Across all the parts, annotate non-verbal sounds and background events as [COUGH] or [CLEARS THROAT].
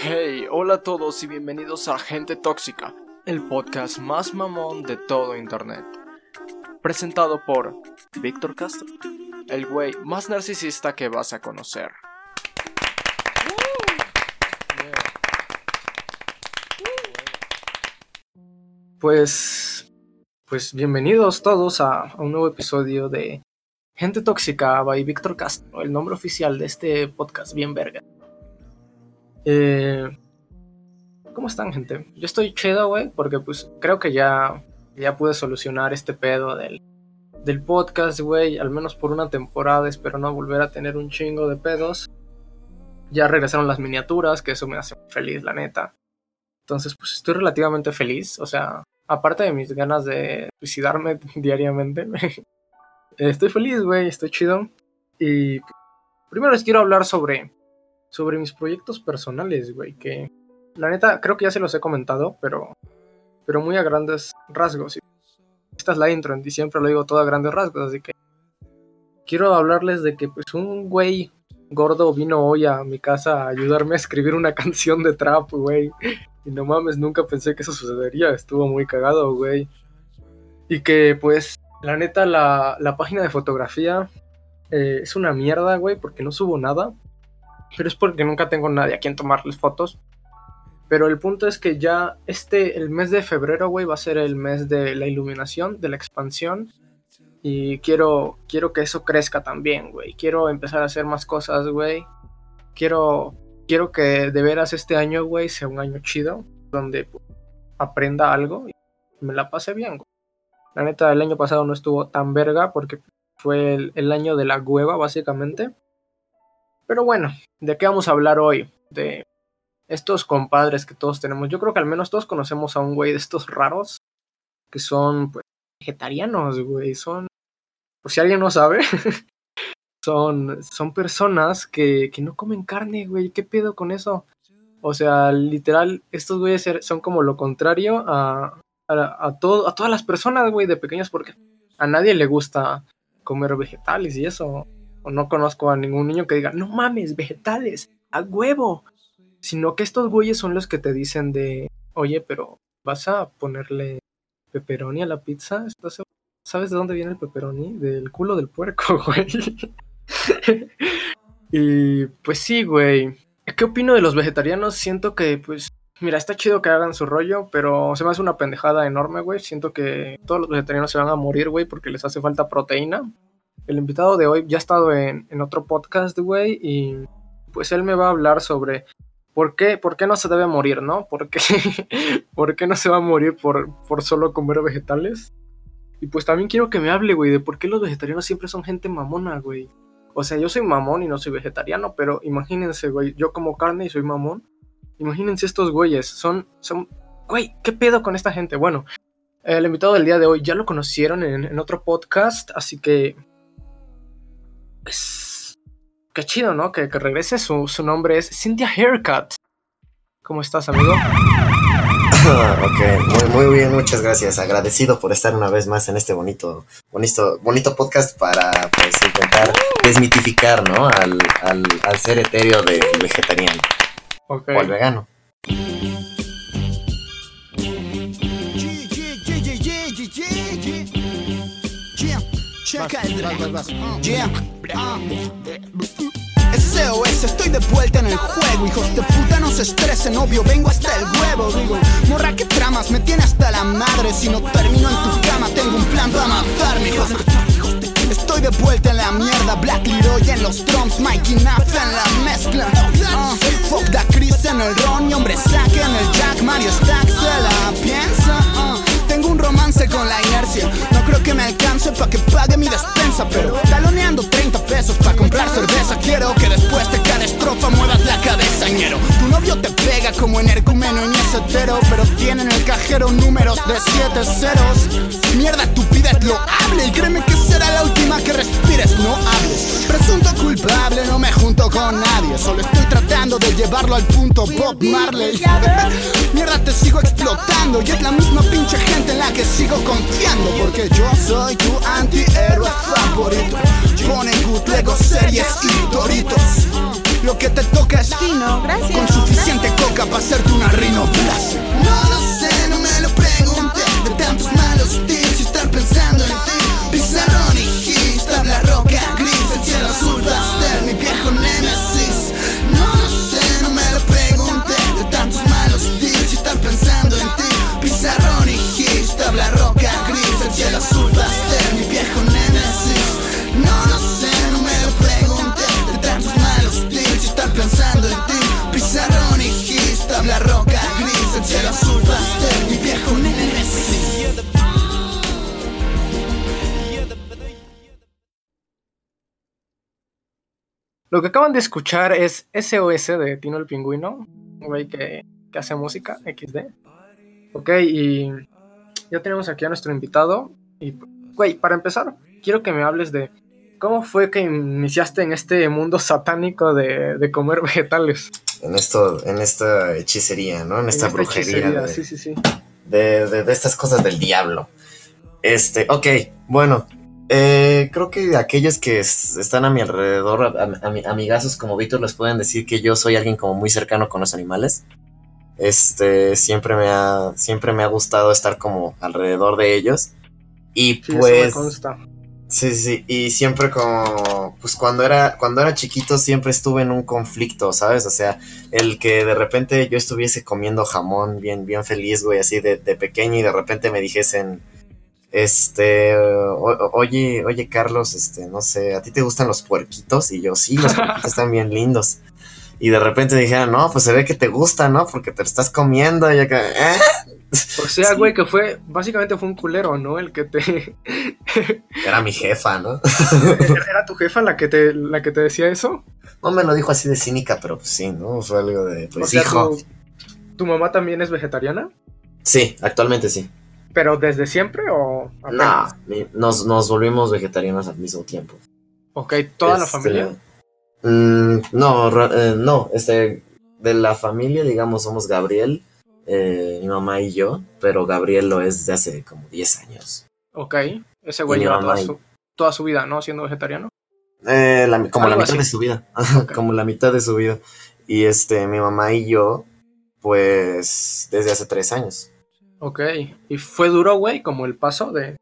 Hey, hola a todos y bienvenidos a Gente Tóxica, el podcast más mamón de todo Internet. Presentado por Víctor Castro, el güey más narcisista que vas a conocer. Pues, pues bienvenidos todos a, a un nuevo episodio de Gente Tóxica by Víctor Castro, el nombre oficial de este podcast bien verga. Eh, ¿Cómo están, gente? Yo estoy chido, güey, porque pues creo que ya, ya pude solucionar este pedo del, del podcast, güey, al menos por una temporada. Espero no volver a tener un chingo de pedos. Ya regresaron las miniaturas, que eso me hace feliz, la neta. Entonces, pues estoy relativamente feliz. O sea, aparte de mis ganas de suicidarme [LAUGHS] diariamente, [LAUGHS] estoy feliz, güey, estoy chido. Y primero les quiero hablar sobre sobre mis proyectos personales, güey, que la neta creo que ya se los he comentado, pero pero muy a grandes rasgos. Esta es la intro, y siempre lo digo todo a grandes rasgos, así que quiero hablarles de que pues un güey gordo vino hoy a mi casa a ayudarme a escribir una [LAUGHS] canción de trap, güey. Y no mames, nunca pensé que eso sucedería, estuvo muy cagado, güey. Y que pues, la neta, la, la página de fotografía eh, es una mierda, güey, porque no subo nada pero es porque nunca tengo nadie a quien tomarles fotos. Pero el punto es que ya este, el mes de febrero, güey, va a ser el mes de la iluminación, de la expansión. Y quiero, quiero que eso crezca también, güey. Quiero empezar a hacer más cosas, güey. Quiero, quiero que de veras este año, güey, sea un año chido. Donde pues, aprenda algo y me la pase bien, güey. La neta, el año pasado no estuvo tan verga porque fue el, el año de la hueva, básicamente. Pero bueno, ¿de qué vamos a hablar hoy? De estos compadres que todos tenemos. Yo creo que al menos todos conocemos a un güey de estos raros que son pues, vegetarianos, güey. Son, por si alguien no sabe, [LAUGHS] son, son personas que, que no comen carne, güey. ¿Qué pedo con eso? O sea, literal, estos güeyes er, son como lo contrario a, a, a, todo, a todas las personas, güey, de pequeños, porque a nadie le gusta comer vegetales y eso no conozco a ningún niño que diga, no mames, vegetales, a huevo. Sino que estos güeyes son los que te dicen de, oye, pero vas a ponerle pepperoni a la pizza. ¿Sabes de dónde viene el pepperoni? Del culo del puerco, [LAUGHS] güey. y pues sí, güey. ¿Qué opino de los vegetarianos? Siento que, pues, mira, está chido que hagan su rollo, pero se me hace una pendejada enorme, güey. Siento que todos los vegetarianos se van a morir, güey, porque les hace falta proteína el invitado de hoy ya ha estado en, otro podcast, güey, y pues él me va a hablar sobre por qué, por qué no se debe morir, ¿no? ¿Por qué, [LAUGHS] por qué no se va a morir por, por solo comer vegetales? Y pues también quiero que me hable, güey, de por qué los vegetarianos siempre son gente mamona, güey. O sea, yo soy mamón y no soy vegetariano, pero imagínense, güey, yo como carne y soy mamón. Imagínense estos güeyes, son, son, güey, ¿qué pedo con esta gente? Bueno, el invitado del día de hoy ya lo conocieron en, en otro podcast, así que pues, qué chido, ¿no? Que, regrese. Su, nombre es Cynthia Haircut. ¿Cómo estás, amigo? [COUGHS] ok, muy, bien, muchas gracias. Agradecido por estar una vez más en este bonito, bonito, bonito podcast para pues, intentar desmitificar, ¿no? Al, ser etéreo del vegetariano o al vegano. Checa el Yeah. SOS, estoy de vuelta en el juego Hijos de puta no se estresen, obvio Vengo hasta el huevo, digo. Morra que tramas, me tiene hasta la madre Si no termino en tu cama, tengo un plan para matarme Hijos de Estoy de vuelta en la mierda Black Leroy en los drums Mikey Naps en la mezcla. Uh, Fuck da Chris en el ron Y hombre saque en el jack Mario Stack se la piensa uh. Tengo un romance con la inercia. No creo que me alcance pa' que pague mi despensa. Pero taloneando 30 pesos pa' comprar cerveza. Quiero que después de cada estrofa muevas la cabeza, ñero. Tu novio te pega como energúmeno y es hetero. Pero tiene en el cajero números de 7 ceros. Mierda, tu pides lo hable. Y créeme que será la última que respires, no hables. Presunto culpable, no me junto con nadie. Solo estoy tratando de llevarlo al punto Bob Marley. [LAUGHS] Mierda, te sigo explotando. Y es la misma pinche gente en la que sigo confiando Porque yo soy tu antihéroe favorito Pone good, Lego, series y doritos Lo que te toca es Dino, gracias. con suficiente coca para hacerte una rinoplastia. No lo sé, Lo que acaban de escuchar es SOS de Tino el Pingüino, un güey que, que hace música, XD. Ok, y ya tenemos aquí a nuestro invitado. Y, güey, para empezar, quiero que me hables de cómo fue que iniciaste en este mundo satánico de, de comer [LAUGHS] vegetales. En esto, en esta hechicería, ¿no? En esta brujería de, Sí, sí, sí. de, de- de estas cosas del diablo. Este, ok, bueno. Eh, creo que aquellos que es- están a mi alrededor, a- a- ami- amigazos como Víctor, les pueden decir que yo soy alguien como muy cercano con los animales. Este, siempre me ha, siempre me ha gustado estar como alrededor de ellos. Y Sí, eso me pues, consta. Sí, sí, sí, y siempre como, pues cuando era, cuando era chiquito siempre estuve en un conflicto, ¿sabes? O sea, el que de repente yo estuviese comiendo jamón bien, bien feliz, güey, así de, de pequeño y de repente me dijesen, este, o- oye, oye Carlos, este, no sé, ¿a ti te gustan los puerquitos? Y yo, sí, los puerquitos están bien lindos. Y de repente dijeron, no, pues se ve que te gusta, ¿no? Porque te lo estás comiendo y acá, ¿eh? O sea, Sí. güey, que fue, básicamente fue un culero, ¿no? El que te... [LAUGHS] Era mi jefa, ¿no? ¿Era tu jefa la que te, la que te decía eso? No me lo dijo así de cínica, pero pues sí, ¿no? Fue algo de, pues o sea, hijo. tu, ¿tu mamá también es vegetariana? Sí, actualmente sí. ¿Pero desde siempre o No, apenas? ni- nos, nos volvimos vegetarianos al mismo tiempo. Ok, ¿toda la Este, familia? mm, no, eh, no, este, de la familia, digamos, somos Gabriel, eh, mi mamá y yo, pero Gabriel lo es desde hace como 10 años. Ok, ese güey lleva toda su, toda su vida, ¿no? Siendo vegetariano. Eh, la- como la mitad así. de su vida, [LAUGHS] como la mitad de su vida. Y este, mi mamá y yo, pues, desde hace 3 años. Ok, y fue duro, güey, como el paso de,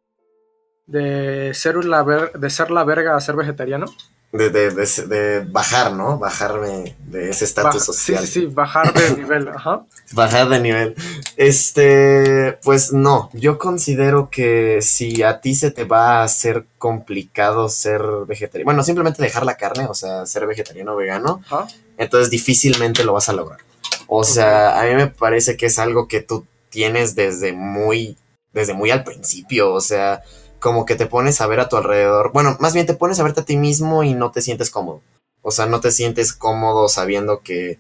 de, ser la ver- de ser la verga a ser vegetariano. De, de, de, de bajar, ¿no? Bajarme de ese estatus social. Sí, sí, sí, bajar de nivel, ajá. Bajar de nivel. Este, pues no, yo considero que si a ti se te va a hacer complicado ser vegetariano, bueno, simplemente dejar la carne, o sea, ser vegetariano o vegano, Ajá. entonces difícilmente lo vas a lograr. O sea, a mí me parece que es algo que tú tienes desde muy, desde muy al principio, o sea, como que te pones a ver a tu alrededor, bueno, más bien te pones a verte a ti mismo y no te sientes cómodo. O sea, no te sientes cómodo sabiendo que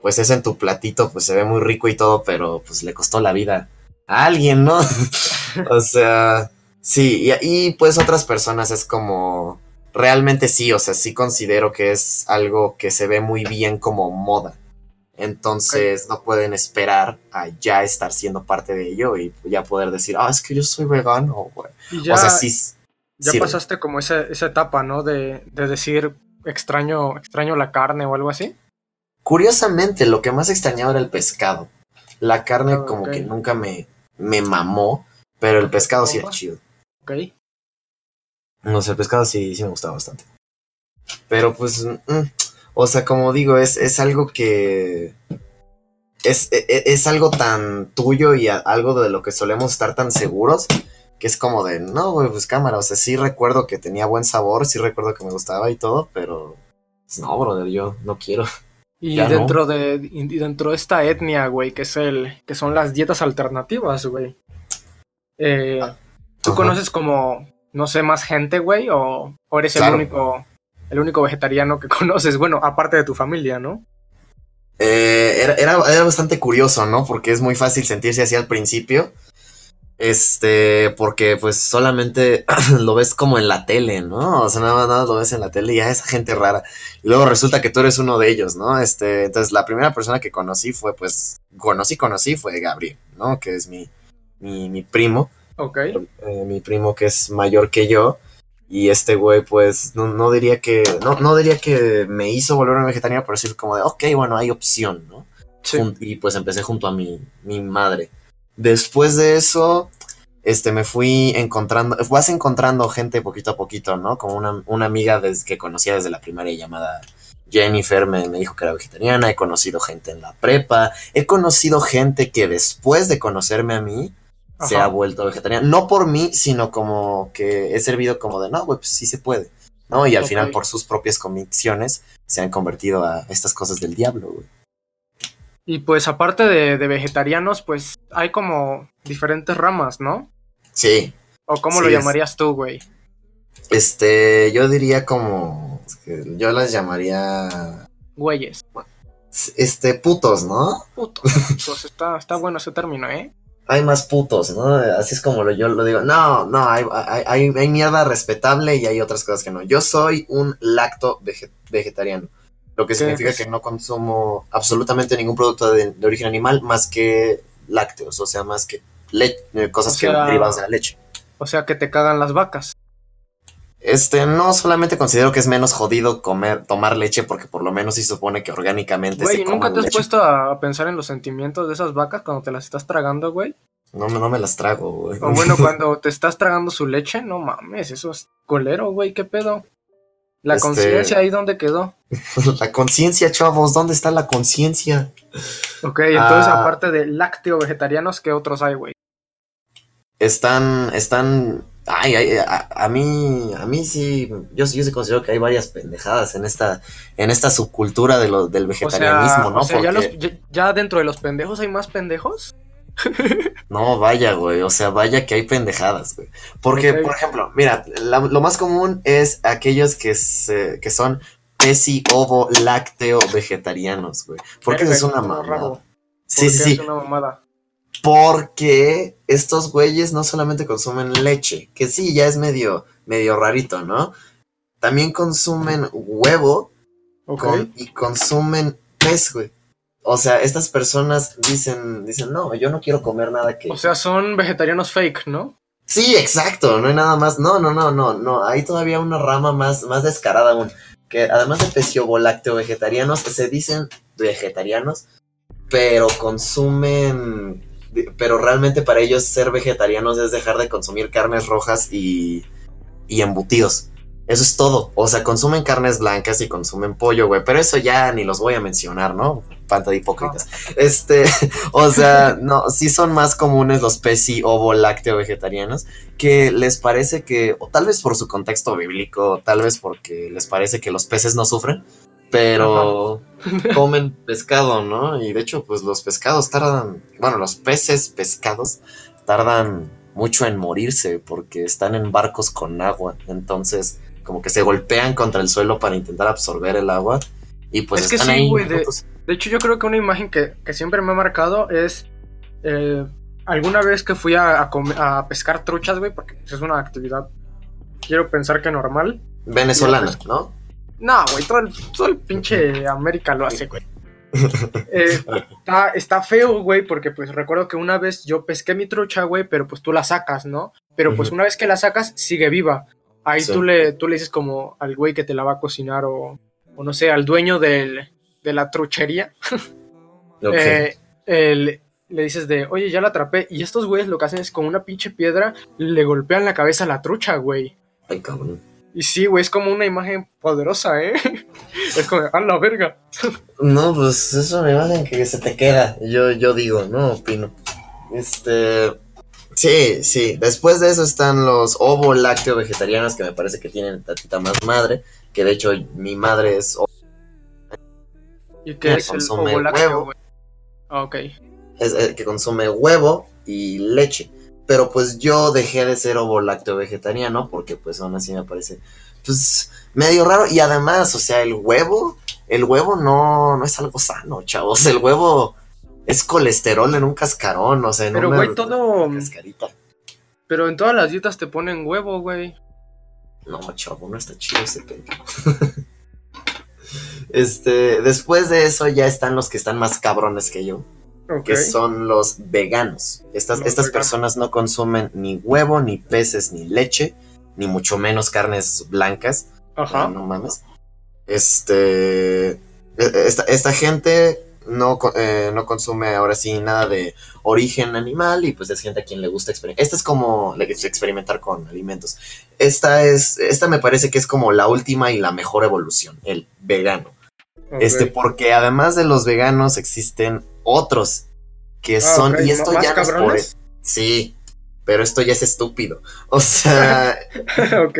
pues es en tu platito, pues se ve muy rico y todo, pero pues le costó la vida a alguien, ¿no? [LAUGHS] o sea, sí, y, y pues otras personas es como, realmente sí, o sea, sí considero que es algo que se ve muy bien como moda. Entonces no pueden esperar a ya estar siendo parte de ello y ya poder decir, ah, es que yo soy vegano, güey. Y ya, o sea, sí. ya sirve. pasaste como esa, esa etapa, ¿no? De, de decir extraño, extraño la carne o algo así. Curiosamente, lo que más extrañaba era el pescado. La carne Ah, como que nunca me, me mamó, pero el pescado sí era chido. Ok. No sé, el pescado sí, sí me gustaba bastante. Pero pues, mm, o sea, como digo, es, es algo que... Es, e- e- es algo tan tuyo y a- algo de lo que solemos estar tan seguros que es como de, no, güey, pues cámara, o sea, sí recuerdo que tenía buen sabor, sí recuerdo que me gustaba y todo, pero... pues, no, brother, yo no quiero. Y Ya no. dentro de y dentro de esta etnia, güey, que es el que son las dietas alternativas, güey. Eh, ¿Tú Ajá. conoces como no sé más gente, güey, o, o eres Claro. el único el único vegetariano que [LAUGHS] conoces, bueno, aparte de tu familia, ¿no? Eh, era, era, era bastante curioso, ¿no? Porque es muy fácil sentirse así al principio. Este, porque pues solamente [CLEARS THROAT] lo ves como en la tele, ¿no? O sea, nada más nada más lo ves en la tele y ya esa gente rara. Y luego resulta que tú eres uno de ellos, ¿no? Este, entonces la primera persona que conocí fue, pues, conocí, conocí fue Gabriel, ¿no? Que es mi, mi, mi primo, Ok. eh, mi primo que es mayor que yo. Y este güey, pues, no, no diría que. No, no diría que me hizo volverme vegetariano, pero sí como de, ok, bueno, hay opción, ¿no? Sí. Y pues empecé junto a mi, mi madre. Después de eso, este, me fui encontrando, vas encontrando gente poquito a poquito, ¿no? Como una, una amiga des- que conocía desde la primaria llamada Jennifer me, me dijo que era vegetariana, he conocido gente en la prepa, he conocido gente que después de conocerme a mí se ha vuelto vegetariana. No por mí, sino como que he servido como de, no, güey, pues sí se puede. ¿No? Y al final por sus propias convicciones se han convertido a estas cosas del diablo, güey. Y pues aparte de, de vegetarianos, pues hay como diferentes ramas, ¿no? Sí, ¿O cómo Sí, lo es- llamarías tú, güey? Este, yo diría como. Yo las llamaría. Güeyes. Este, putos, ¿no? Puto. Pues está, está bueno ese término, ¿eh? Hay más putos, ¿no? Así es como lo, yo lo digo. No, no, hay, hay, hay- mierda respetable y hay otras cosas que no. Yo soy un lacto vege- vegetariano. Lo que ¿Qué significa es? que no consumo absolutamente ningún producto de, de origen animal más que lácteos, o sea, más que cosas O sea- que derivadas de la leche. O sea que te cagan las vacas. Este, no solamente considero que es menos jodido comer, tomar leche, porque por lo menos sí supone que orgánicamente Güey, se ¿nunca come te has leche. puesto a pensar en los sentimientos de esas vacas cuando te las estás tragando, güey? No, me- no me las trago, güey. O bueno, [LAUGHS] cuando te estás tragando su leche, no mames, eso es colero, güey, ¿qué pedo? La Este- conciencia ahí dónde quedó. [LAUGHS] la conciencia, chavos, ¿dónde está la conciencia? Ok, entonces Ah. aparte de lácteo vegetarianos, ¿qué otros hay, güey? Están, están, ay, ay, a, a mí, a mí sí, yo, sí- yo sí considero que hay varias pendejadas en esta, en esta subcultura de lo, del O vegetarianismo, sea, ¿no? o sea ya, Porque- los- ya- ya dentro de los pendejos hay más pendejos. [LAUGHS] No, vaya, güey. O sea, vaya que hay pendejadas, güey. Porque, por ejemplo, mira, la- lo más común es aquellos que, se, que son pesi, ovo, lácteo, vegetarianos, güey. Porque eso es una mamada. Sí, ¿Por sí, sí. Es una mamada. Porque estos güeyes no solamente consumen leche, que sí, ya es medio, medio rarito, ¿no? También consumen huevo con- y consumen pez, güey. O sea, estas personas dicen, dicen, no, yo no quiero comer nada que... O sea, son vegetarianos fake, ¿no? Sí, exacto, no hay nada más. No, no, no, no, no. Hay todavía una rama más, más descarada aún. Que además de peciovolácteo vegetarianos, se dicen vegetarianos, pero consumen. Pero realmente para ellos ser vegetarianos es dejar de consumir carnes rojas y, y embutidos. Eso es todo. O sea, consumen carnes blancas y consumen pollo, güey. Pero eso ya ni los voy a mencionar, ¿no? Panta de hipócritas. Este, [LAUGHS] o sea, no, sí son más comunes los peci, ovo, lácteo vegetarianos, que les parece que, o tal vez por su contexto bíblico, tal vez porque les parece que los peces no sufren, pero [LAUGHS] comen pescado, ¿no? Y de hecho, pues los pescados tardan, bueno, los peces pescados tardan mucho en morirse porque están en barcos con agua, entonces como que se golpean contra el suelo para intentar absorber el agua y pues Es que están sí, ahí. güey, de-. De hecho, yo creo que una imagen que, que siempre me ha marcado es eh, alguna vez que fui a, a a pescar truchas, güey, porque es una actividad, quiero pensar que normal. Venezolana, ¿no? No, güey, todo el, todo el pinche América lo hace, güey. [LAUGHS] Eh, está, está feo, güey, porque pues recuerdo que una vez yo pesqué mi trucha, güey, pero pues tú la sacas, ¿no? Pero pues una vez que la sacas, sigue viva. Ahí Sí. tú, le, tú le dices como al güey que te la va a cocinar o, o no sé, al dueño del, de la truchería. [LAUGHS] Ok. Eh, el- le dices de, oye, ya la atrapé. Y estos güeyes lo que hacen es con una pinche piedra le golpean la cabeza a la trucha, güey. Ay, cabrón. Y sí, güey, es como una imagen poderosa, ¿eh? [LAUGHS] es como, a la verga. No, pues es una imagen que se te queda. Yo, yo digo, no opino. Este. Sí, sí. Después de eso están los ovo lácteo vegetarianos que me parece que tienen tantita más madre. Que de hecho mi madre es ovo, ¿Y qué es el ovo lácteo, huevo. Ah, ok. es el que consume huevo y leche. Pero pues yo dejé de ser ovo lácteo vegetariano porque pues aún así me parece pues medio raro. Y además, o sea, el huevo, el huevo no, no es algo sano, chavos. El huevo es colesterol en un cascarón, o sea, en Pero, una güey, todo- cascarita. Pero en todas las dietas te ponen huevo, güey. No, chavo, no está chido ese pedo. [LAUGHS] este, después de eso ya están los que están más cabrones que yo. Que son los veganos. Estas, Los estas veganos. personas no consumen ni huevo, ni peces, ni leche, ni mucho menos carnes blancas. Ajá. No mames. Este. e- Esta, esta gente no, eh, no consume ahora sí nada de origen animal y pues es gente a quien le gusta experimentar. Esta es como experimentar con alimentos. Esta es, esta me parece que es como la última y la mejor evolución, el vegano. Este, porque además de los veganos existen otros que Ah, son, ok, y esto ¿más ya no es por- cabrones? Sí, pero esto ya es estúpido. [LAUGHS] O sea, [LAUGHS] ok.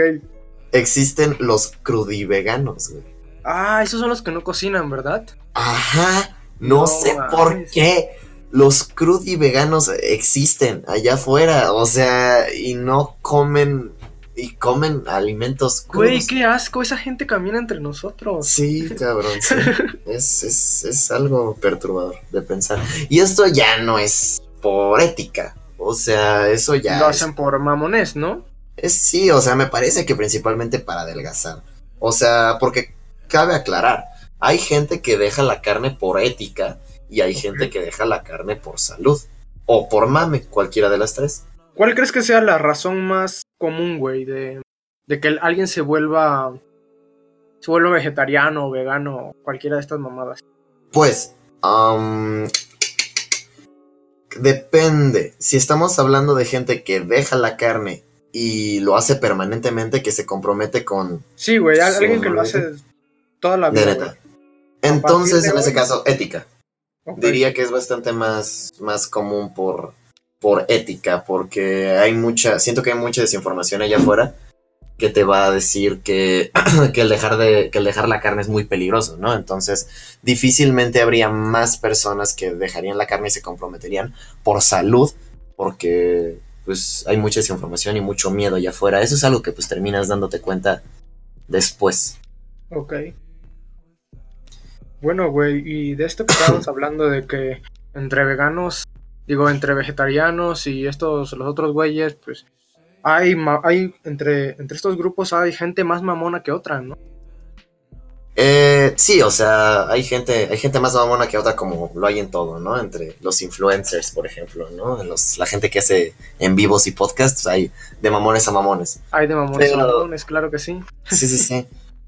existen los crudiveganos, güey. Ah, esos son los que no cocinan, ¿verdad? Ajá, no, No sé mames. por qué. Los crudiveganos existen allá afuera, o sea, y no comen y comen alimentos Güey, crudos. qué asco, esa gente camina entre nosotros. Sí, [LAUGHS] cabrón, sí. es, es, es algo perturbador de pensar. Y esto ya no es por ética. O sea, eso ya Lo es, hacen por mamones, ¿no? es- sí, o sea, me parece que principalmente para adelgazar. O sea, porque cabe aclarar, hay gente que deja la carne por ética y hay gente que deja la carne por salud. O por mame, cualquiera de las tres. ¿Cuál crees que sea la razón más común, güey, de, de que alguien se vuelva se vuelva vegetariano o vegano o cualquiera de estas mamadas? Pues, depende. Si estamos hablando de gente que deja la carne y lo hace permanentemente, que se compromete con... Sí, güey, alguien que lo hace toda la De vida. neta. Entonces, en ese hoy- caso, ética. Diría que es bastante más, más común por, por ética, porque hay mucha, siento que hay mucha desinformación allá afuera que te va a decir que, [CLEARS THROAT] que, el dejar de, que el dejar la carne es muy peligroso, ¿no? Entonces, difícilmente habría más personas que dejarían la carne y se comprometerían por salud, porque pues hay mucha desinformación y mucho miedo allá afuera. Eso es algo que pues terminas dándote cuenta después. Ok. Bueno, güey, y de esto que estábamos [CLEARS THROAT] hablando de que entre veganos, digo, entre vegetarianos y estos, los otros güeyes, pues hay, hay entre, entre estos grupos hay gente más mamona que otra, ¿no? Eh, sí, o sea, hay gente, hay gente más mamona que otra como lo hay en todo, ¿no? Entre los influencers, por ejemplo, ¿no? Los, la gente que hace en vivos y podcasts, hay de mamones a mamones. Hay de mamones a mamones, claro que sí. Sí, sí, sí.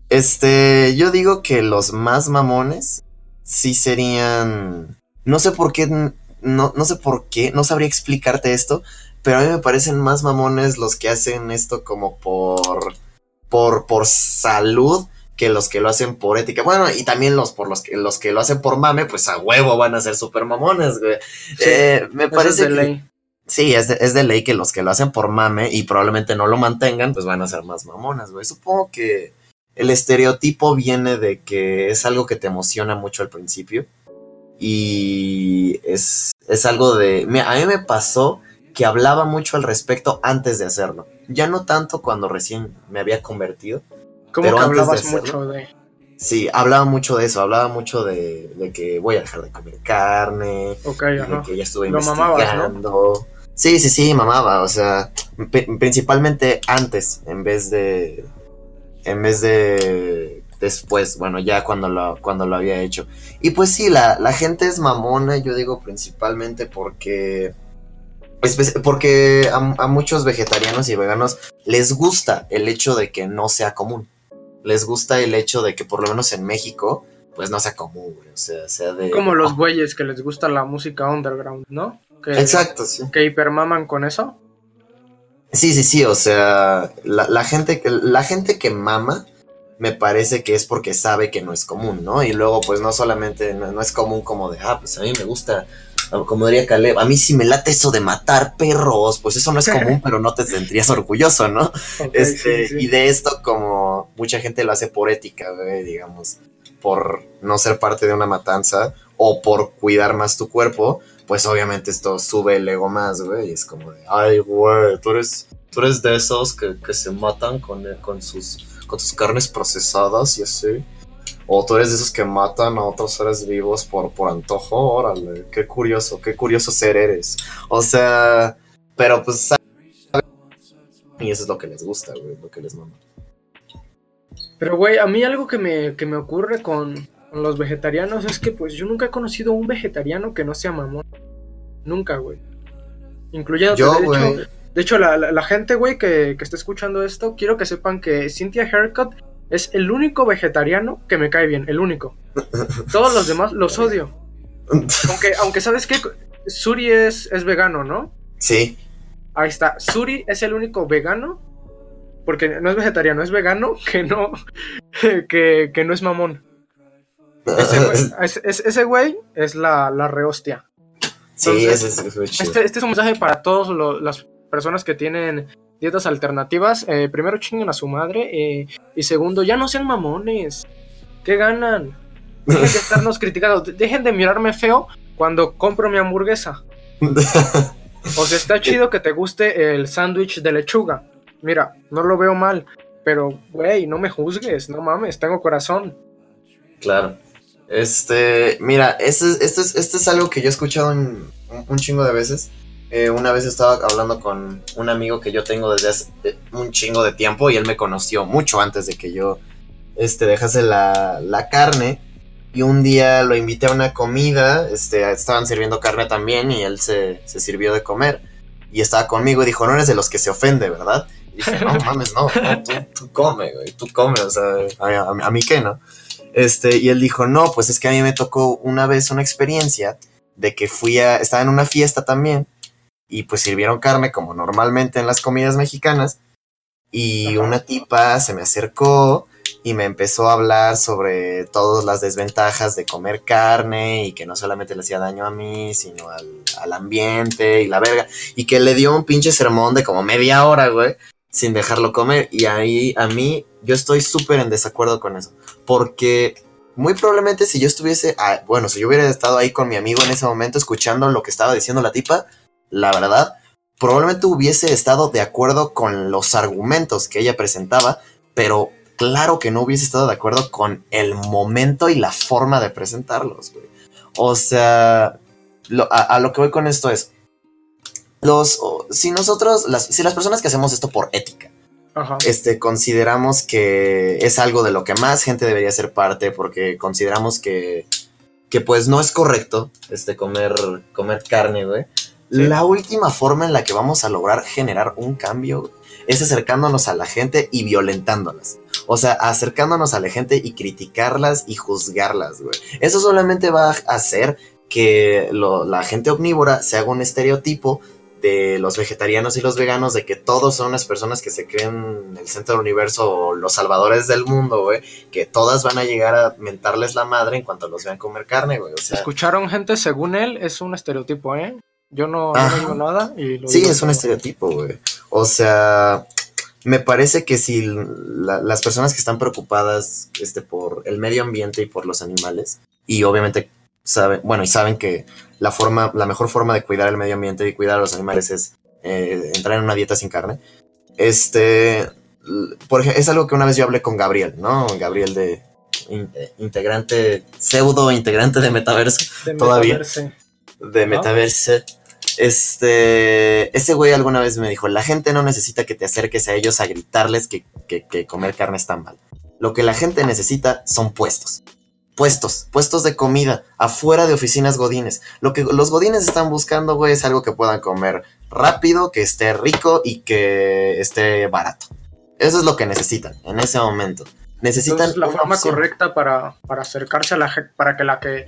Este, yo digo que los más mamones sí serían, no sé por qué, no, no sé por qué, no sabría explicarte esto, pero a mí me parecen más mamones los que hacen esto como por, por, por salud que los que lo hacen por ética. Bueno, y también los por los que los que lo hacen por mame, pues a huevo van a ser super mamones, güey. Eh, me es parece de que ley. Sí, es de, es de ley que los que lo hacen por mame y probablemente no lo mantengan, pues van a ser más mamonas, güey. Supongo que el estereotipo viene de que es algo que te emociona mucho al principio. Y es, es algo de... Mira, a mí me pasó que hablaba mucho al respecto antes de hacerlo. Ya no tanto cuando recién me había convertido. Como pero que antes de hablabas hacerlo- mucho de... Sí, hablaba mucho de eso, hablaba mucho de, de que voy a dejar de comer carne, Ok, y de ajá. que ya estuve Lo mamabas, ¿no? investigando. Sí, sí, sí, mamaba, o sea, pri- principalmente antes, en vez de, en vez de después, bueno, ya cuando lo, cuando lo había hecho. Y pues sí, la, la gente es mamona, yo digo principalmente porque, espe- porque a, a muchos vegetarianos y veganos les gusta el hecho de que no sea común. Les gusta el hecho de que por lo menos en México, pues no sea común, güey, o sea, sea de... Como los güeyes que les gusta la música underground, ¿no? Que, Exacto, sí. Que hipermaman con eso. Sí, sí, sí, o sea, la, la gente, la gente que mama me parece que es porque sabe que no es común, ¿no? Y luego, pues no solamente, no, no es común como de, ah, pues a mí me gusta, como diría Caleb, a mí sí me late eso de matar perros, pues eso no es común, [LAUGHS] pero no te sentirías orgulloso, ¿no? [LAUGHS] Este, sí, sí. Y de esto, como mucha gente lo hace por ética, güey, digamos, por no ser parte de una matanza o por cuidar más tu cuerpo, pues obviamente esto sube el ego más, güey. y Es como de, ay, güey, tú eres, tú eres de esos que, que se matan con, con, sus, con sus carnes procesadas y así. O tú eres de esos que matan a otros seres vivos por, por antojo. Órale, qué curioso, qué curioso ser eres. O sea, pero pues... ¿sabes? Y eso es lo que les gusta, güey, lo que les mama. Pero, güey, a mí algo que me, que me ocurre con, con los vegetarianos es que, pues, yo nunca he conocido un vegetariano que no sea mamón. Nunca, güey. Incluyendo, Yo, de hecho. De hecho, la, la- la gente, güey, que, que está escuchando esto, quiero que sepan que Cynthia Haircut es el único vegetariano que me cae bien, el único. [LAUGHS] Todos los demás los odio. Aunque, [LAUGHS] aunque ¿sabes qué? Suri es, es vegano, ¿no? Sí. Ahí está. Suri es el único vegano. Porque no es vegetariano, es vegano que no. [LAUGHS] que, que no es mamón. Ese güey es, es- ese güey es la, la rehostia. sí, ese es. Este, este es un mensaje para todas las personas que tienen dietas alternativas. Eh, primero chinguen a su madre. eh, y segundo, ya no sean mamones. ¿Qué ganan? Dejen de estarnos [LAUGHS] criticando. de- Dejen de mirarme feo cuando compro mi hamburguesa. O sea, está chido que te guste el sándwich de lechuga. Mira, no lo veo mal. Pero, güey, no me juzgues. No mames, tengo corazón. Claro. Este, mira, este, es- este, es, este es algo que yo he escuchado en- un, un chingo de veces. Eh, una vez estaba hablando con un amigo que yo tengo desde hace eh, un chingo de tiempo y él me conoció mucho antes de que yo este, dejase la, la carne. Y un día lo invité a una comida, este, estaban sirviendo carne también y él se, se sirvió de comer. Y estaba conmigo y dijo, no eres de los que se ofende, ¿verdad? Y dije, no [LAUGHS] mames, no, no, tú, tú come, güey, tú come, o sea, a, a- a mí qué, ¿no? Este, y él dijo, no, pues es que a mí me tocó una vez una experiencia de que fui a, estaba en una fiesta también y pues sirvieron carne como normalmente en las comidas mexicanas y Ajá. una tipa se me acercó y me empezó a hablar sobre todas las desventajas de comer carne y que no solamente le hacía daño a mí, sino al, al ambiente y la verga. Y que le dio un pinche sermón de como media hora, güey, sin dejarlo comer. Y ahí a mí, yo estoy súper en desacuerdo con eso. Porque muy probablemente si yo estuviese, ah, bueno, si yo hubiera estado ahí con mi amigo en ese momento escuchando lo que estaba diciendo la tipa, la verdad, probablemente hubiese estado de acuerdo con los argumentos que ella presentaba, pero claro que no hubiese estado de acuerdo con el momento y la forma de presentarlos, güey. O sea, lo- a, a lo que voy con esto es, los, si nosotros, las, si las personas que hacemos esto por ética, Ajá. este, consideramos que es algo de lo que más gente debería ser parte porque consideramos que, que pues no es correcto este, comer, comer carne, güey. La última forma en la que vamos a lograr generar un cambio es acercándonos a la gente y violentándolas. O sea, acercándonos a la gente y criticarlas y juzgarlas, güey. Eso solamente va a hacer que lo- la gente omnívora se haga un estereotipo de los vegetarianos y los veganos de que todos son unas personas que se creen el centro del universo o los salvadores del mundo, güey, que todas van a llegar a mentarles la madre en cuanto los vean comer carne, güey. O sea, Escucharon gente, según él, es un estereotipo, ¿eh? Yo no, no digo nada y lo sí, digo es un estereotipo, güey. O sea, me parece que si la- las personas que están preocupadas este, por el medio ambiente y por los animales, y obviamente saben, bueno, y saben que la forma, la mejor forma de cuidar el medio ambiente y cuidar a los animales es eh, entrar en una dieta sin carne. Este, por ejemplo, es algo que una vez yo hablé con Gabriel, ¿no? Gabriel de in- integrante, pseudo integrante de Metaverso De todavía. metaverse. de ¿No? Metaverse. Este, ese güey alguna vez me dijo, la gente no necesita que te acerques a ellos a gritarles que, que- que comer carne está mal. Lo que la gente necesita son puestos. Puestos, puestos de comida, afuera de oficinas godines. Lo que los godines están buscando, güey, es algo que puedan comer rápido, que esté rico y que esté barato. Eso es lo que necesitan en ese momento. Necesitan Entonces, la forma opción. correcta para, para acercarse a la gente, para que la que...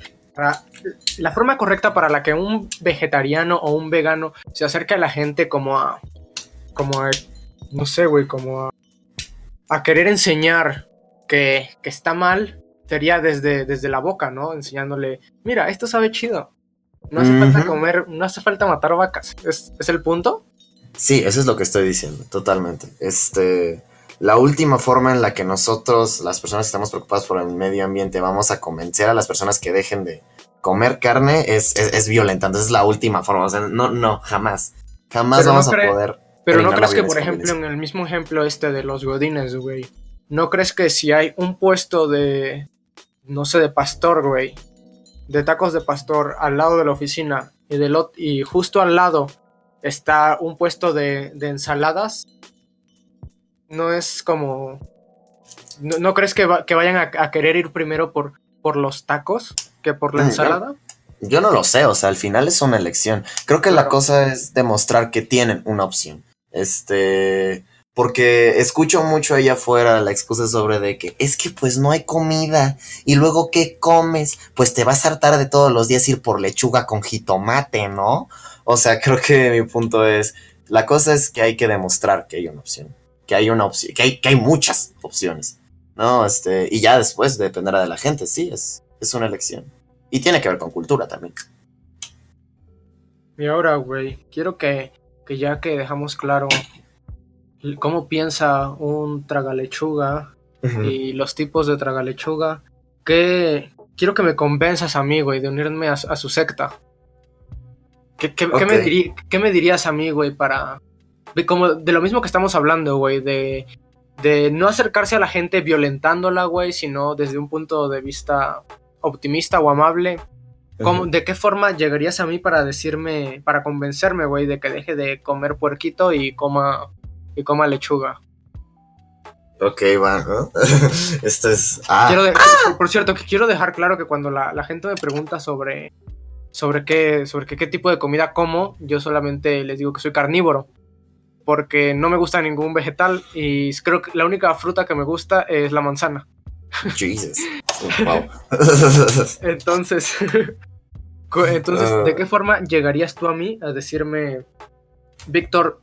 la forma correcta para la que un vegetariano o un vegano se acerque a la gente como a... como a... no sé, güey, como a... a querer enseñar que, que está mal, sería desde, desde la boca, ¿no? Enseñándole, mira, esto sabe chido. No hace falta comer, no hace falta matar vacas. ¿Es, es el punto? Sí, eso es lo que estoy diciendo, totalmente. Este, la última forma en la que nosotros, las personas que estamos preocupadas por el medio ambiente, vamos a convencer a las personas que dejen de comer carne es, es, es violentando. Esa es la última forma. O sea, no, no, jamás. Jamás Pero no vamos cree- a poder. Pero ¿no crees que, por ejemplo, en el mismo ejemplo este de los godines, güey, ¿no crees que si hay un puesto de, no sé, de pastor, güey, de tacos de pastor al lado de la oficina y, ot- y justo al lado está un puesto de, de ensaladas, no es como... ¿No, no crees que, va- que vayan a, a querer ir primero por, por los tacos que por la Mm, ensalada? Yo no lo sé, o sea, al final es una elección. Creo que la cosa es demostrar que tienen una opción. Este, porque escucho mucho allá afuera la excusa sobre de que es que pues no hay comida y luego qué comes, pues te vas a hartar de todos los días ir por lechuga con jitomate, ¿no? O sea, [LAUGHS] creo que mi punto es, la cosa es que hay que demostrar que hay una opción, que hay una opción, que hay, que hay muchas opciones, ¿no? Este, y ya después dependerá de la gente, sí, es, es una elección. Y tiene que ver con cultura también. Y ahora, güey, quiero que, que ya que dejamos claro cómo piensa un tragalechuga Ujú. y los tipos de tragalechuga, que quiero que me convenzas a mí, güey, de unirme a, a su secta. ¿Qué, qué- qué me qué me dirías a mí, güey, para... De, como, de lo mismo que estamos hablando, güey, de, de no acercarse a la gente violentándola, güey, sino desde un punto de vista optimista o amable. ¿Cómo-. ¿De qué forma llegarías a mí para decirme, para convencerme, güey, de que deje de comer puerquito y coma, y coma lechuga? Ok, va, ¿no? [LAUGHS] Esto es... Ah, por cierto, que quiero dejar claro que cuando la, la gente me pregunta sobre, sobre, qué, sobre qué, qué tipo de comida como, yo solamente les digo que soy carnívoro. Porque no me gusta ningún vegetal y creo que la única fruta que me gusta es la manzana. Jesus. [LAUGHS] Wow. Entonces, [LAUGHS] entonces Ah. ¿de qué forma llegarías tú a mí a decirme, Víctor,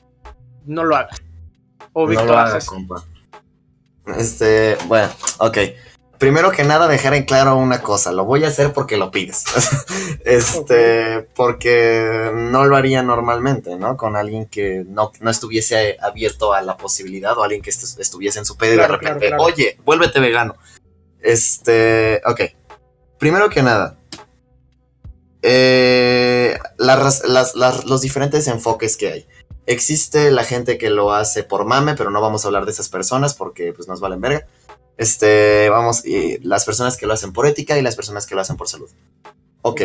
no lo hagas? O No Víctor, lo haga, haces. compa. Este, bueno, ok. Primero que nada, dejar en claro una cosa. Lo voy a hacer porque lo pides. [LAUGHS] este, porque no lo haría normalmente, ¿no? Con alguien que no, no estuviese abierto a la posibilidad o alguien que est- estuviese en su pedo y de repente, claro, claro. oye, vuélvete vegano. Este, ok. Primero que nada, eh, las- las- los diferentes enfoques que hay. Existe la gente que lo hace por mame, pero no vamos a hablar de esas personas porque pues nos valen verga. Este, vamos, y las personas que lo hacen por ética y las personas que lo hacen por salud. Ok.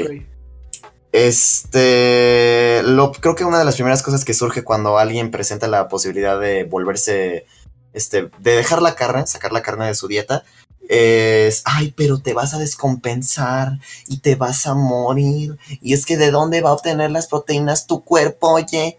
Este, lo, creo que una de las primeras cosas que surge cuando alguien presenta la posibilidad de volverse, este, de dejar la carne, sacar la carne de su dieta, es, ay, pero te vas a descompensar y te vas a morir. Y es que de dónde va a obtener las proteínas tu cuerpo, oye.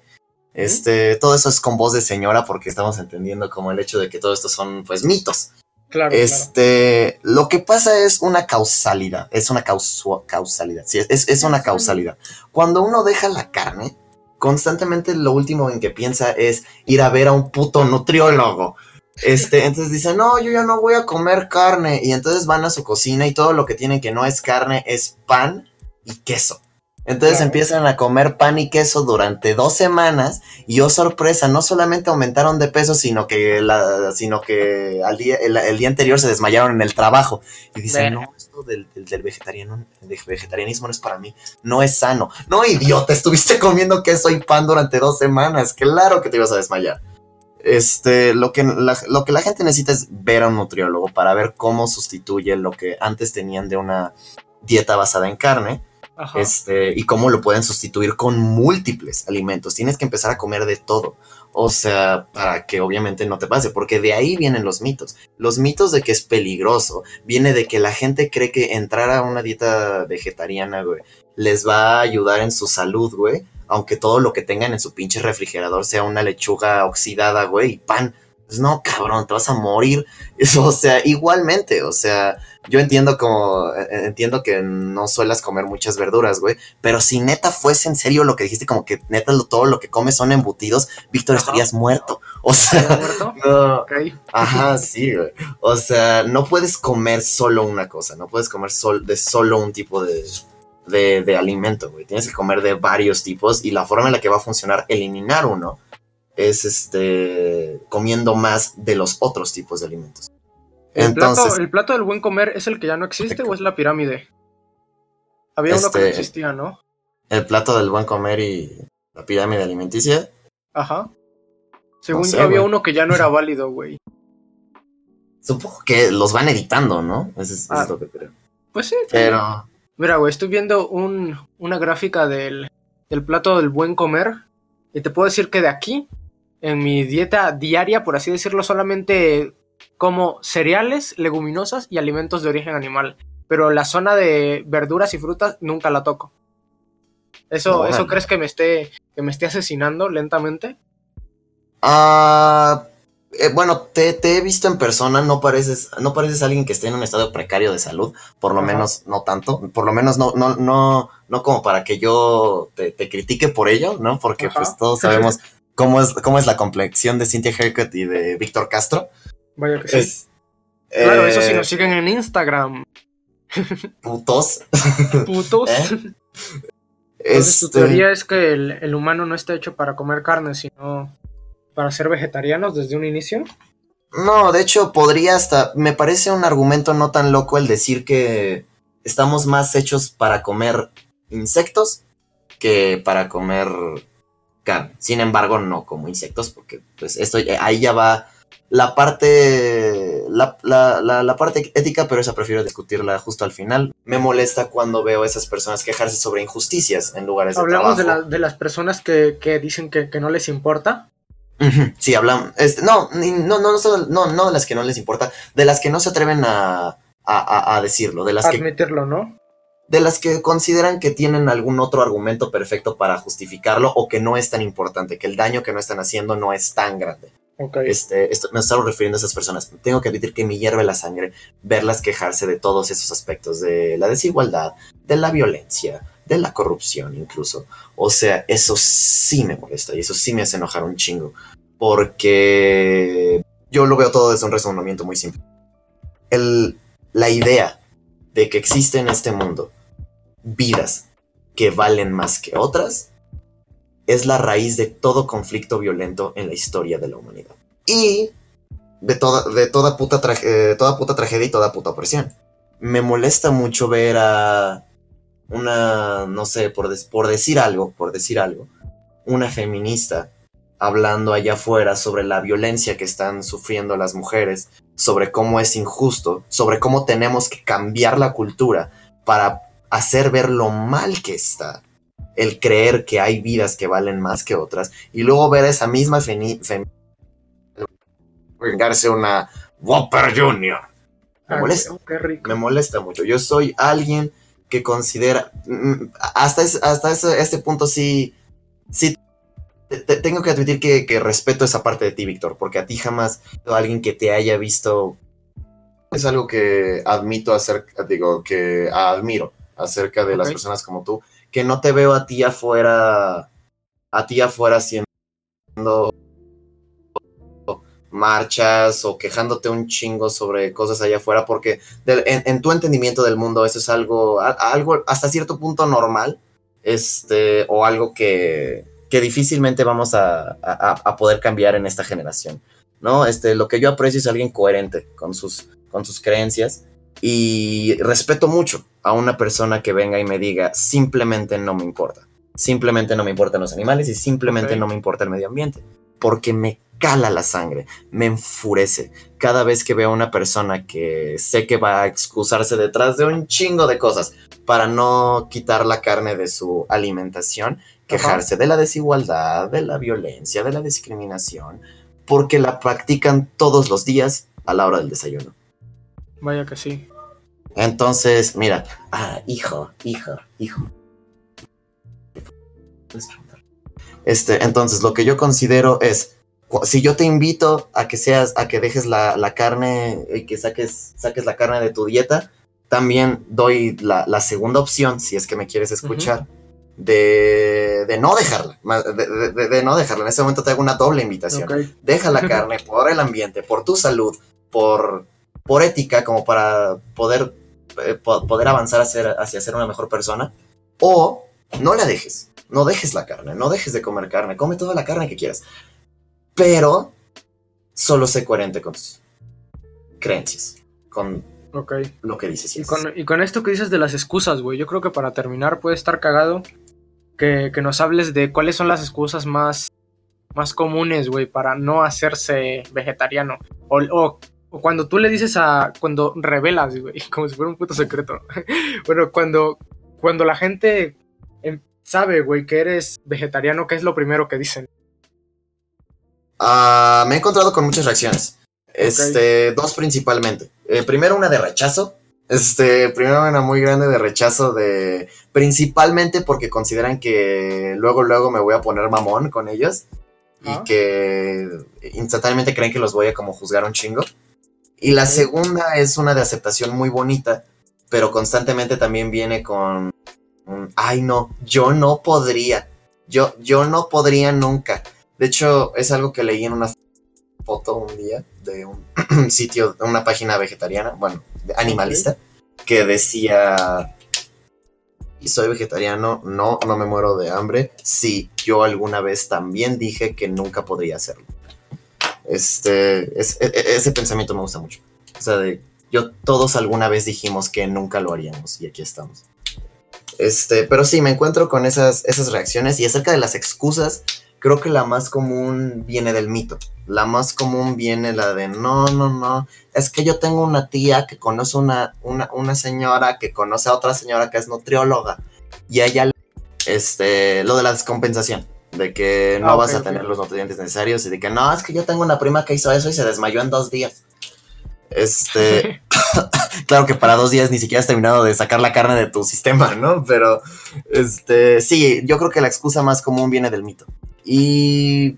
Este, todo eso es con voz de señora porque estamos entendiendo como el hecho de que todo esto son, pues, mitos. Claro, claro. Este, lo que pasa es una causalidad, es una causalidad, sí, es, es una causalidad. Cuando uno deja la carne, constantemente lo último en que piensa es ir a ver a un puto nutriólogo. Este, entonces dice, no, yo ya no voy a comer carne. Y entonces van a su cocina y todo lo que tienen que no es carne es pan y queso. Entonces empiezan a comer pan y queso durante dos semanas y oh sorpresa, no solamente aumentaron de peso, sino que, la, sino que al día, el, el día anterior se desmayaron en el trabajo. Y dicen, no, esto del, del, del vegetariano, del vegetarianismo no es para mí, no es sano. No, idiota, estuviste comiendo queso y pan durante dos semanas, claro que te ibas a desmayar. Este, lo que, la, lo que la gente necesita es ver a un nutriólogo para ver cómo sustituye lo que antes tenían de una dieta basada en carne Este, y cómo lo pueden sustituir con múltiples alimentos. Tienes que empezar a comer de todo. O sea, para que obviamente no te pase, porque de ahí vienen los mitos. Los mitos de que es peligroso, viene de que la gente cree que entrar a una dieta vegetariana, güey, les va a ayudar en su salud, güey. Aunque todo lo que tengan en su pinche refrigerador sea una lechuga oxidada, güey, y pan. Pues no, cabrón, te vas a morir. [LAUGHS] O sea, igualmente, o sea, yo entiendo como, eh, entiendo que no suelas comer muchas verduras, güey, pero si neta fuese en serio lo que dijiste, como que neta lo- todo lo que comes son embutidos, Víctor, estarías muerto. O ¿Está sea, muerto? [LAUGHS] no, ajá, sí, güey. O sea, no puedes comer solo una cosa, no puedes comer sol, de solo un tipo de, de, de alimento, güey. Tienes que comer de varios tipos y la forma en la que va a funcionar eliminar uno es este comiendo más de los otros tipos de alimentos. ¿El, Entonces, plato, ¿El plato del buen comer es el que ya no existe o es la pirámide? Había uno que no Este- existía, ¿no? el plato del buen comer y la pirámide alimenticia, Ajá. Según sé, yo había uno que ya no era válido, güey. supongo que los van editando, ¿no? Eso es, eso Ah. es lo que creo. Pues sí. Pero, Mira, güey, estoy viendo un, una gráfica del, del plato del buen comer. Y te puedo decir que de aquí, en mi dieta diaria, por así decirlo, solamente como cereales, leguminosas y alimentos de origen animal. Pero la zona de verduras y frutas nunca la toco. ¿Eso. ¿eso crees que me esté que me esté asesinando lentamente? Ah, eh, bueno, te, te he visto en persona, no pareces, no pareces alguien que esté en un estado precario de salud, por lo Ajá. menos no tanto, por lo menos no, no, no, no como para que yo te, te critique por ello, ¿no? Porque Ajá. pues todos sabemos cómo es, cómo es la complexión de Cynthia Haircut y de Víctor Castro. Vaya que sí. Claro, eso eh, si nos siguen en Instagram. putos. [LAUGHS] Putos. ¿Eh? Entonces, tu Este, teoría es que el, el humano no está hecho para comer carne, sino para ser vegetarianos desde un inicio. No, de hecho podría hasta, me parece un argumento no tan loco el decir que estamos más hechos para comer insectos que para comer carne. Sin embargo, no como insectos porque pues esto ahí ya va la parte la, la, la, la parte ética, pero esa prefiero discutirla justo al final. Me molesta cuando veo a esas personas quejarse sobre injusticias en lugares de Hablamos de, trabajo. la- de las personas que, que dicen que, que no les importa. Sí, hablamos. Este, no, no, no, no, no, no de las que no les importa, de las que no se atreven a, a, a- decirlo, de las, que, Admitirlo, ¿no? de las que consideran que tienen algún otro argumento perfecto para justificarlo o que no es tan importante, que el daño que no están haciendo no es tan grande. Ok. Este, esto, me estaba refiriendo a esas personas. Tengo que admitir que me hierve la sangre verlas quejarse de todos esos aspectos, de la desigualdad, de la violencia, de la corrupción incluso. O sea, eso sí me molesta y eso sí me hace enojar un chingo. Porque yo lo veo todo desde un razonamiento muy simple. El, la idea de que existe en este mundo vidas que valen más que otras es la raíz de todo conflicto violento en la historia de la humanidad. Y de toda, de toda, puta, eh, toda puta tragedia y toda puta opresión. Me molesta mucho ver a una, no sé, por, por decir algo, por decir algo, una feminista hablando allá afuera sobre la violencia que están sufriendo las mujeres, sobre cómo es injusto, sobre cómo tenemos que cambiar la cultura para hacer ver lo mal que está el creer que hay vidas que valen más que otras y luego ver a esa misma vengarse una Whopper Junior. Me molesta. güey. Me molesta mucho. Yo soy alguien que considera mm, hasta es- hasta ese, este punto sí sí te- te- tengo que admitir que, que respeto esa parte de ti, Víctor, porque a ti jamás alguien que te haya visto es algo que admito acerca, digo, que admiro acerca de las personas como tú, que no te veo a ti afuera, a ti afuera haciendo marchas o quejándote un chingo sobre cosas allá afuera, porque en, tu entendimiento del mundo eso es algo, algo hasta cierto punto normal, este, o algo que, que difícilmente vamos a, a- a poder cambiar en esta generación, ¿no? Este, lo que yo aprecio es alguien coherente con sus, con sus creencias y respeto mucho a una persona que venga y me diga, simplemente no me importa, simplemente no me importan los animales y simplemente no me importa el medio ambiente, porque me cala la sangre, me enfurece. Cada vez que veo a una persona que sé que va a excusarse detrás de un chingo de cosas para no quitar la carne de su alimentación, quejarse de la desigualdad, de la violencia, de la discriminación, porque la practican todos los días a la hora del desayuno. Vaya que sí. Entonces, mira, ah, hijo, hijo, hijo. Este, entonces, lo que yo considero es, si yo te invito a que seas, a que dejes la, la carne y que saques, saques la carne de tu dieta, también doy la, la segunda opción, si es que me quieres escuchar, de, de no dejarla, de, de- no dejarla. En ese momento te hago una doble invitación deja la carne por el ambiente, por tu salud, por, por ética, como para poder, eh, po- poder avanzar hacia, hacia ser una mejor persona. O no la dejes, no dejes la carne, no dejes de comer carne, come toda la carne que quieras. Pero solo sé coherente con tus creencias, con Ok. lo que dices. y Y con, y con esto que dices de las excusas, güey, yo creo que para terminar puede estar cagado que, que nos hables de cuáles son las excusas más, más comunes, güey, para no hacerse vegetariano. O, o- o cuando tú le dices a. Cuando revelas, güey, [LAUGHS] como si fuera un puto secreto. [LAUGHS] bueno, cuando, cuando la gente em, sabe, güey, que eres vegetariano, ¿qué es lo primero que dicen? Ah, me he encontrado con muchas reacciones. Este, dos principalmente. Eh, primero una de rechazo. Este, primero una muy grande de rechazo de, principalmente porque consideran que luego, luego me voy a poner mamón con ellos. y que instantáneamente creen que los voy a como juzgar un chingo. Y la segunda es una de aceptación muy bonita, pero constantemente también viene con un, ay no, yo no podría, yo, yo no podría nunca. De hecho, es algo que leí en una foto un día de un [CLEARS THROAT] sitio, de una página vegetariana, bueno, animalista, que decía, y soy vegetariano, no, no me muero de hambre, sí, yo alguna vez también dije que nunca podría hacerlo. Este, es- e- e- ese pensamiento me gusta mucho. O sea, de, yo todos alguna vez dijimos que nunca lo haríamos y aquí estamos. Este, pero sí, me encuentro con esas, esas reacciones y acerca de las excusas, creo que la más común viene del mito. La más común viene la de no, no, no. Es que yo tengo una tía que conoce una, una, una señora que conoce a otra señora que es nutrióloga. Y ella, este, lo de la descompensación. De que no Ah, vas a tener los nutrientes necesarios y de que no, es que yo tengo una prima que hizo eso y se desmayó en dos días. Este, [LAUGHS] [LAUGHS] claro que para dos días ni siquiera has terminado de sacar la carne de tu sistema, ¿no? Pero, este, sí, yo creo que la excusa más común viene del mito. Y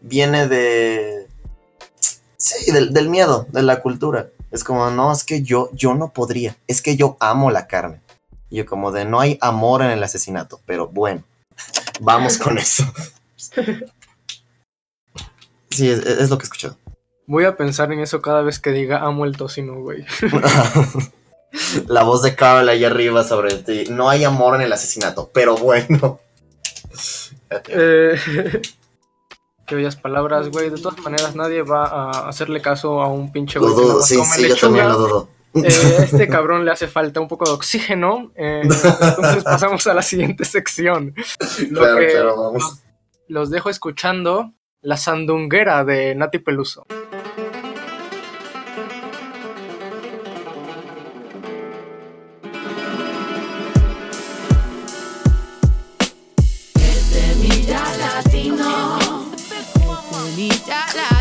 viene de... Sí, del, del miedo, de la cultura. Es como, no, es que yo, yo no podría, es que yo amo la carne. Y yo como de, no hay amor en el asesinato, pero bueno, vamos con eso. [LAUGHS] Sí, es, es lo que he escuchado. Voy a pensar en eso cada vez que diga amo el tocino, güey. [LAUGHS] la voz de Carl ahí arriba sobre ti. No hay amor en el asesinato, pero bueno. [LAUGHS] Eh, qué bellas palabras, güey. De todas maneras, nadie va a hacerle caso a un pinche güey dudo, sí, yo también lo dudo. Eh, a este cabrón le hace falta un poco de oxígeno. eh, entonces pasamos a la siguiente sección. Lo Claro, que claro, vamos. los dejo escuchando La Sandunguera de Nati Peluso. Semilla latino. Semilla latina.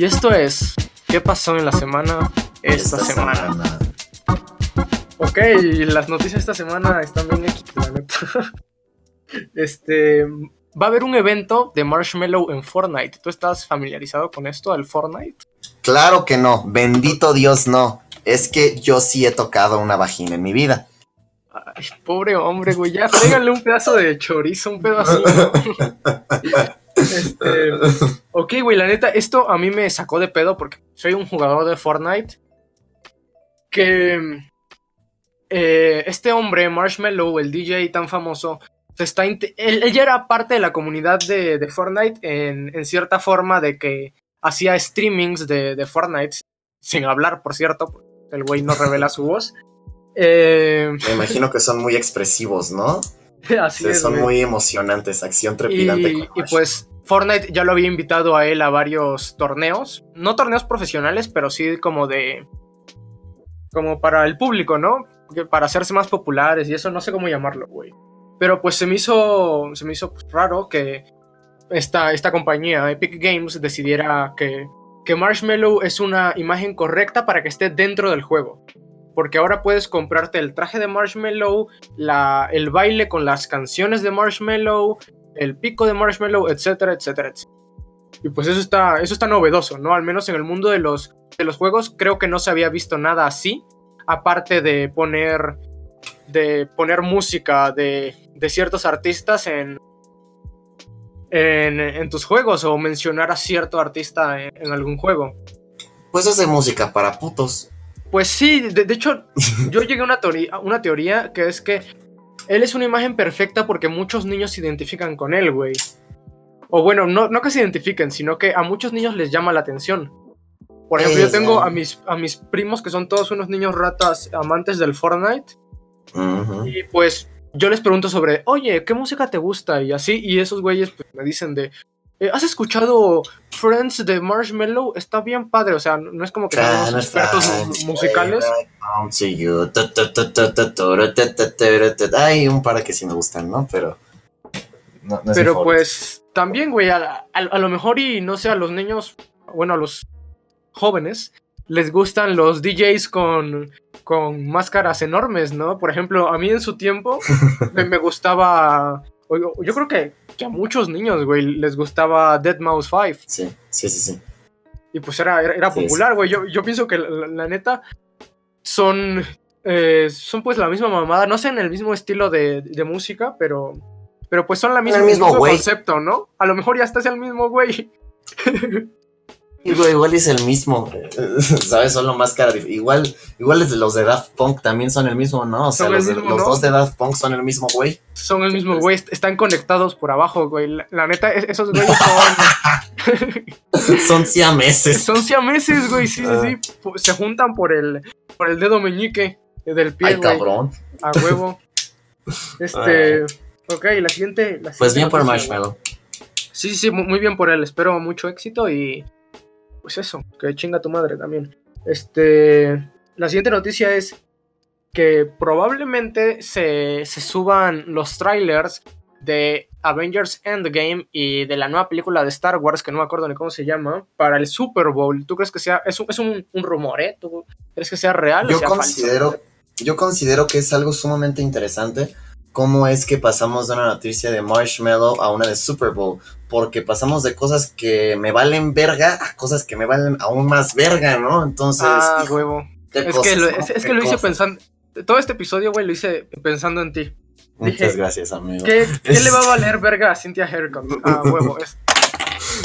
Y esto es, ¿qué pasó en la semana esta, semana? Ok, las noticias esta semana están bien la neta. [LAUGHS] Este, va a haber un evento de Marshmallow en Fortnite. ¿Tú estás familiarizado con esto, el Fortnite? Claro que no, bendito Dios no. Es que yo sí he tocado una vagina en mi vida. Ay, pobre hombre, güey, ya tráiganle un pedazo de chorizo, un pedazo. [LAUGHS] [LAUGHS] Este, ok, güey, la neta, esto a mí me sacó de pedo porque soy un jugador de Fortnite. Que eh, este hombre, Marshmallow, el DJ tan famoso, se está él, él, ya era parte de la comunidad de, de Fortnite en, en, cierta forma de que hacía streamings de, de, Fortnite, sin hablar, por cierto, el güey no revela su voz. Eh, Me imagino que son muy expresivos, ¿no? [LAUGHS] Así Sí, es, son güey. muy emocionantes, acción trepidante. Y, con y pues Fortnite ya lo había invitado a él a varios torneos. No torneos profesionales, pero sí como de. Como para el público, ¿no? Para hacerse más populares y eso, no sé cómo llamarlo, güey. Pero pues se me hizo. Se me hizo pues, raro que esta, esta compañía, Epic Games, decidiera que, que Marshmallow es una imagen correcta para que esté dentro del juego. Porque ahora puedes comprarte el traje de Marshmallow, la, el baile con las canciones de Marshmallow, el pico de Marshmallow, etcétera, etcétera, etcétera. Y pues eso está, eso está novedoso, ¿no? Al menos en el mundo de los, de los juegos creo que no se había visto nada así, aparte de poner, de poner música de, de ciertos artistas en, en, en, tus juegos o mencionar a cierto artista en, en algún juego. Pues hace música para putos. Pues sí, de, de hecho, yo llegué a una, teoría, una teoría que es que él es una imagen perfecta porque muchos niños se identifican con él, güey. O bueno, no, no que se identifiquen, sino que a muchos niños les llama la atención. Por ejemplo, yo tengo a mis, a mis primos que son todos unos niños ratas amantes del Fortnite. Uh -huh. Y pues yo les pregunto sobre, oye, ¿qué música te gusta? Y así, y esos güeyes pues, me dicen de, eh, ¿has escuchado Friends de Marshmallow? Está bien padre, o sea, no es como que seamos expertos musicales. Hay un par que sí me gustan, ¿no? Pero. No, no Pero pues también, güey, a, a, a, lo mejor y no sé, a los niños, bueno, a los jóvenes, les gustan los DJs con, con máscaras enormes, ¿no? Por ejemplo, a mí en su tiempo [LAUGHS] me, me, gustaba, yo creo que, que, a muchos niños, güey, les gustaba Dead Mouse 5. Sí, sí, sí, sí. Y pues era, era, era popular, güey. Sí, yo, yo pienso que la, la neta son, eh, son pues la misma mamada, no sé en el mismo estilo de, de música, pero pero pues son la misma, el mismo, mismo güey. concepto, ¿no? A lo mejor ya estás el mismo güey. [LAUGHS] Igual, igual es el mismo, [LAUGHS] ¿sabes? Solo máscara. Igual, igual es de los de Daft Punk también son el mismo, ¿no? O sea, los, mismo, los ¿no? dos de Daft Punk son el mismo güey. Son el mismo güey, están conectados por abajo, güey. La, la neta, esos güeyes son. [LAUGHS] son siameses. Son siameses, güey, sí, sí, sí. Se juntan por el, por el dedo meñique del pie, Ay, güey. cabrón. A huevo. [LAUGHS] Este. Ok, la siguiente. La pues siguiente bien por Marshmallow. Sí, sí, muy bien por él. Espero mucho éxito y. Pues eso, que chinga tu madre también. Este. La siguiente noticia es que probablemente se, se suban los trailers de Avengers Endgame y de la nueva película de Star Wars, que no me acuerdo ni cómo se llama, para el Super Bowl. ¿Tú crees que sea.? Es un, es un, un rumor, ¿eh? ¿Tú crees que sea real yo o sea considero, falso? Yo considero que es algo sumamente interesante cómo es que pasamos de una noticia de Marshmallow a una de Super Bowl. Porque pasamos de cosas que me valen verga a cosas que me valen aún más verga, ¿no? Entonces. Ah, hijo, huevo. Es, cosas, que lo, ¿no? es, es que lo hice pensando. Todo este episodio, güey, lo hice pensando en ti. Muchas Dije, gracias, amigo. ¿Qué, ¿Qué, le va a [LAUGHS] valer verga a Cynthia Haircut? Ah, huevo. Es...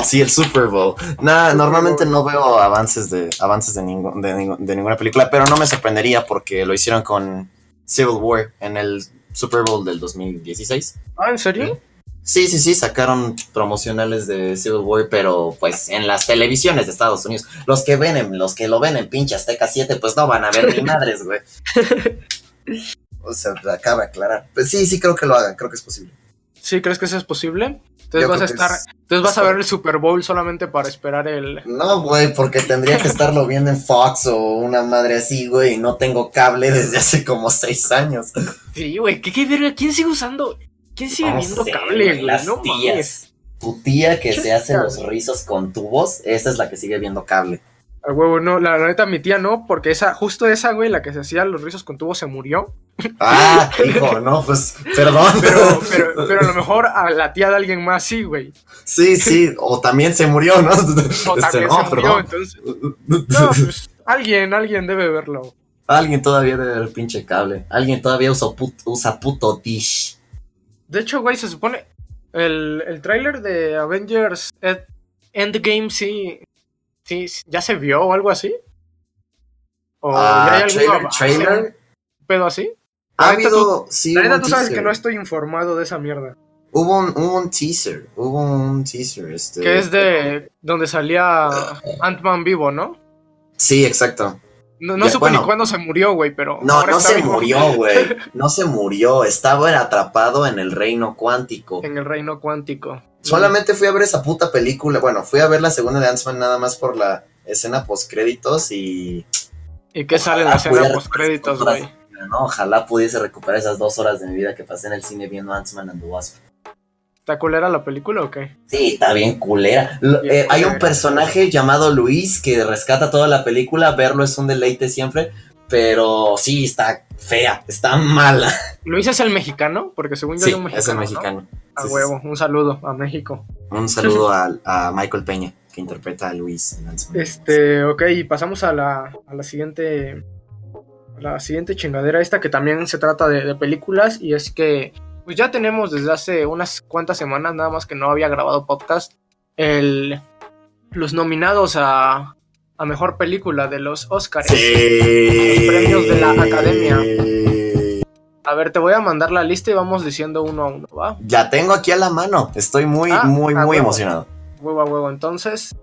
Sí, el Super Bowl. Nada, normalmente no veo avances de avances de, ningún, de, de, ninguna película, pero no me sorprendería porque lo hicieron con Civil War en el Super Bowl del 2016. Ah, ¿en serio? Sí, sí, sí, sacaron promocionales de Civil War, pero pues en las televisiones de Estados Unidos. Los que ven, en, los que lo ven en pinche Azteca 7, pues no van a ver ni [LAUGHS] madres, güey. O sea, acaba de aclarar. Pues sí, sí creo que lo hagan, creo que es posible. ¿Sí crees que eso es posible? Entonces vas a estar, es, entonces vas a ver el Super Bowl solamente para esperar el. No, güey, porque tendría que estarlo viendo en Fox o una madre así, güey, y no tengo cable desde hace como seis años. Sí, güey, ¿qué, qué verga? ¿Quién sigue usando? ¿Quién sigue no viendo sé, cable? Las No tías. tu tía que ¿Qué se hace los rizos con tubos, esa es la que sigue viendo cable. A huevo, no, la, la neta mi tía no, porque esa, justo esa, güey, la que se hacía los rizos con tubo se murió. Ah, [LAUGHS] hijo, no, pues, perdón. Pero, pero, pero a lo mejor a la tía de alguien más sí, güey. Sí, sí, o también se murió, ¿no? O Este, también no, se murió, entonces. No, pues alguien, alguien debe verlo. Alguien todavía debe ver pinche cable. Alguien todavía usa, put- usa puto dish. De hecho, güey, se supone. El, el tráiler de Avengers Endgame sí, sí. ¿Ya se vio o algo así? ¿O Ah, ya hay algún trailer, trailer. un pedo así? Ha habido, sí, La hubo neta, un tú sabes teaser. que no estoy informado de esa mierda. Hubo un, hubo un teaser, hubo un teaser, este... Que es de donde salía Ant-Man vivo, ¿no? Sí, exacto. No, no Ya, supe bueno. ni cuándo se murió, güey, pero. No, no se vivo murió, güey. [LAUGHS] No se murió. Estaba atrapado en el reino cuántico. En el reino cuántico. Solamente fui a ver esa puta película. Bueno, fui a ver la segunda de Ant-Man nada más por la escena post créditos y. ¿Y qué sale en la escena pudiera post créditos, recuperar güey? ¿no? Ojalá pudiese recuperar esas dos horas de mi vida que pasé en el cine viendo Ant-Man and the Wasp. ¿Está culera la película o qué? Sí, está bien culera. Bien eh, hay un personaje llamado Luis que rescata toda la película. Verlo es un deleite siempre. Pero sí, está fea, está mala. ¿Luis es el mexicano? Porque según yo Sí, hay un mexicano. es el ¿no? mexicano. A Sí, sí, huevo, un saludo a México. Un saludo a, a Michael Peña, que interpreta a Luis en. Este, ok, y pasamos a la, a la siguiente. a la siguiente chingadera, esta que también se trata de, de películas. Y es que, pues ya tenemos desde hace unas cuantas semanas, nada más que no había grabado podcast, el, los nominados a, a mejor película de los Oscars. Sí. premios de la Academia. A ver, te voy a mandar la lista y vamos diciendo uno a uno, ¿va? La tengo aquí a la mano. Estoy muy, Ah, muy, muy huevo. emocionado. Huevo a huevo. Entonces,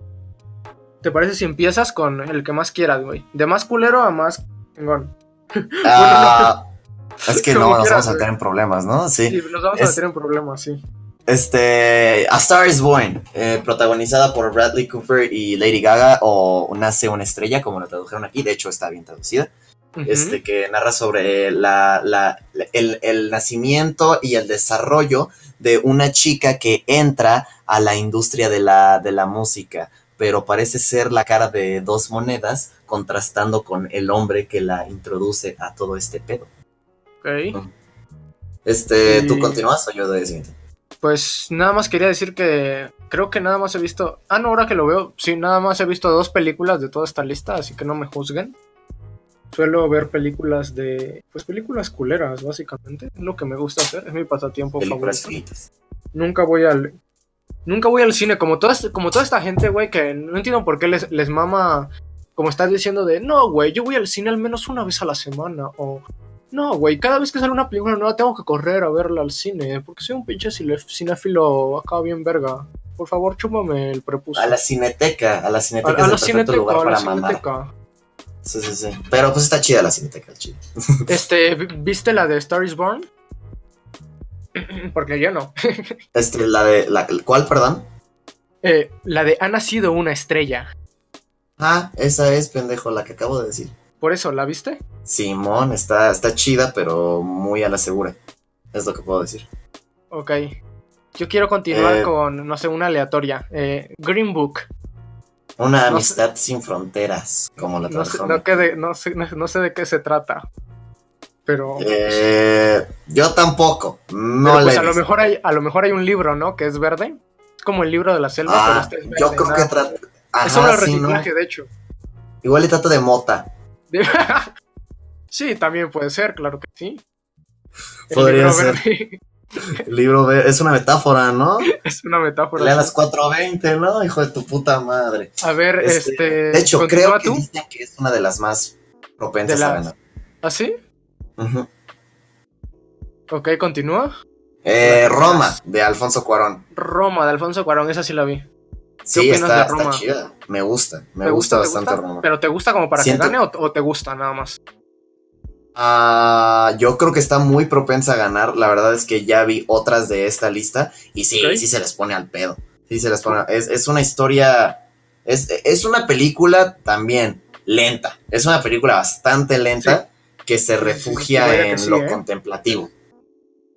¿te parece si empiezas con el que más quieras, güey? De más culero a más chingón. [LAUGHS] Ah, es que [LAUGHS] no, nos vamos a meter en problemas, ¿no? Sí. Sí, nos vamos a meter en problemas, sí. Este, A Star is Born, eh, protagonizada por Bradley Cooper y Lady Gaga, o Nace una estrella, como lo tradujeron aquí, de hecho está bien traducida, este, que narra sobre la, la- el, el nacimiento y el desarrollo de una chica que entra a la industria de la, de la música, pero parece ser la cara de dos monedas, contrastando con el hombre que la introduce a todo este pedo. Ok. Este, ¿tú Y- continúas o yo doy el siguiente? Pues nada más quería decir que creo que nada más he visto. Ah, no, ahora que lo veo, sí, nada más he visto dos películas de toda esta lista, así que no me juzguen. Suelo ver películas de. Pues películas culeras, básicamente. Es lo que me gusta hacer, es mi pasatiempo Películas favorito. fritas. Nunca voy al. Nunca voy al cine, como toda, como toda esta gente, güey, que no entiendo por qué les, les mama. Como estás diciendo de, no, güey, yo voy al cine al menos una vez a la semana. O, no, güey, cada vez que sale una película nueva tengo que correr a verla al cine. Porque soy un pinche cinéfilo acá bien verga. Por favor, chúpame el prepucio. A la cineteca, a la a, cineteca a es la el cineteca, lugar a la para cineteca. Sí, sí, sí. Pero pues está chida la cineteca, chile. [LAUGHS] Este, ¿viste la de Star is Born? [CLEARS THROAT] Porque yo no. [LAUGHS] Este, la de. La, ¿Cuál, perdón? Eh, la de Ha nacido una estrella. Ah, esa es, pendejo, la que acabo de decir. Por eso, ¿la viste? Simón, está, está chida, pero muy a la segura. Es lo que puedo decir. Ok. Yo quiero continuar Eh, con, no sé, una aleatoria. Eh, Green Book. Una No amistad sin fronteras, como la No sé, no, que de- no, sé, no, no sé de qué se trata. Pero, Eh, yo tampoco. No pero, pues a lo, mejor hay, a lo mejor hay un libro, ¿no? Que es verde. Es como el libro de la selva, pero Ah, este es verde. yo creo que trata. Es sobre Ajá, sí, ¿no? reciclaje, de hecho. Igual le trata de mota. [LAUGHS] sí, también puede ser, claro que sí. El Podría libro ser. verde [LAUGHS] El libro ve- es una metáfora, ¿no? es una metáfora. Lea las 4.20, ¿no? Hijo de tu puta madre. A ver, Este, este. de hecho, ¿continúa creo que tú? dicen que es una de las más propensas a ganar. ¿Ah, sí? Ujú. Ok, continúa. Eh, Roma, de Alfonso Cuarón. Roma, de Alfonso Cuarón, esa sí la vi. Sí, está, chida. Me gusta. Me ¿Te gusta, te bastante Roma. ¿Pero te gusta como para Siento- que gane o, o te gusta nada más? Ah, yo creo que está muy propensa a ganar. La verdad es que ya vi otras de esta lista y sí, sí se les pone al pedo. Sí se les pone. Es, es una historia. Es, es una película también lenta. Es una película bastante lenta que se sí, refugia en sí, lo ¿eh? contemplativo.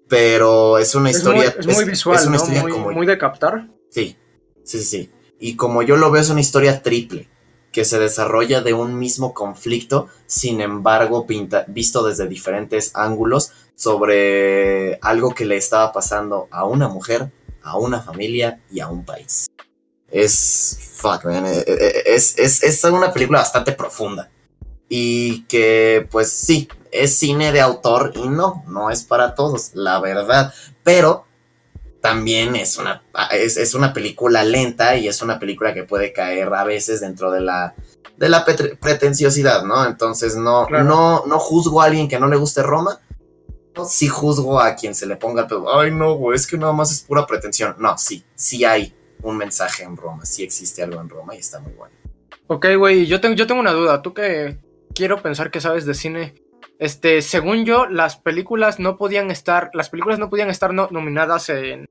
Pero es una Es historia. muy, es muy visual, es una ¿no? historia Muy, como. muy de captar. Sí, sí, sí. Y como yo lo veo, es una historia triple, que se desarrolla de un mismo conflicto, sin embargo, pinta, visto desde diferentes ángulos sobre algo que le estaba pasando a una mujer, a una familia y a un país. Es. Fuck, man. eh, eh, Es, es, es una película bastante profunda. Y que, pues sí, es cine de autor y no, no es para todos, la verdad. Pero también es una, es, es una película lenta y es una película que puede caer a veces dentro de la, de la pretenciosidad, ¿no? Entonces no, Claro. no, no juzgo a alguien que no le guste Roma. Sí juzgo a quien se le ponga el pedo. Ay, no, güey, es que nada más es pura pretensión. No, sí, sí hay un mensaje en Roma, sí existe algo en Roma y está muy bueno. Ok, güey, yo tengo, yo tengo una duda. Tú que quiero pensar que sabes de cine. Este, según yo, las películas no podían estar, las películas no podían estar no- nominadas en,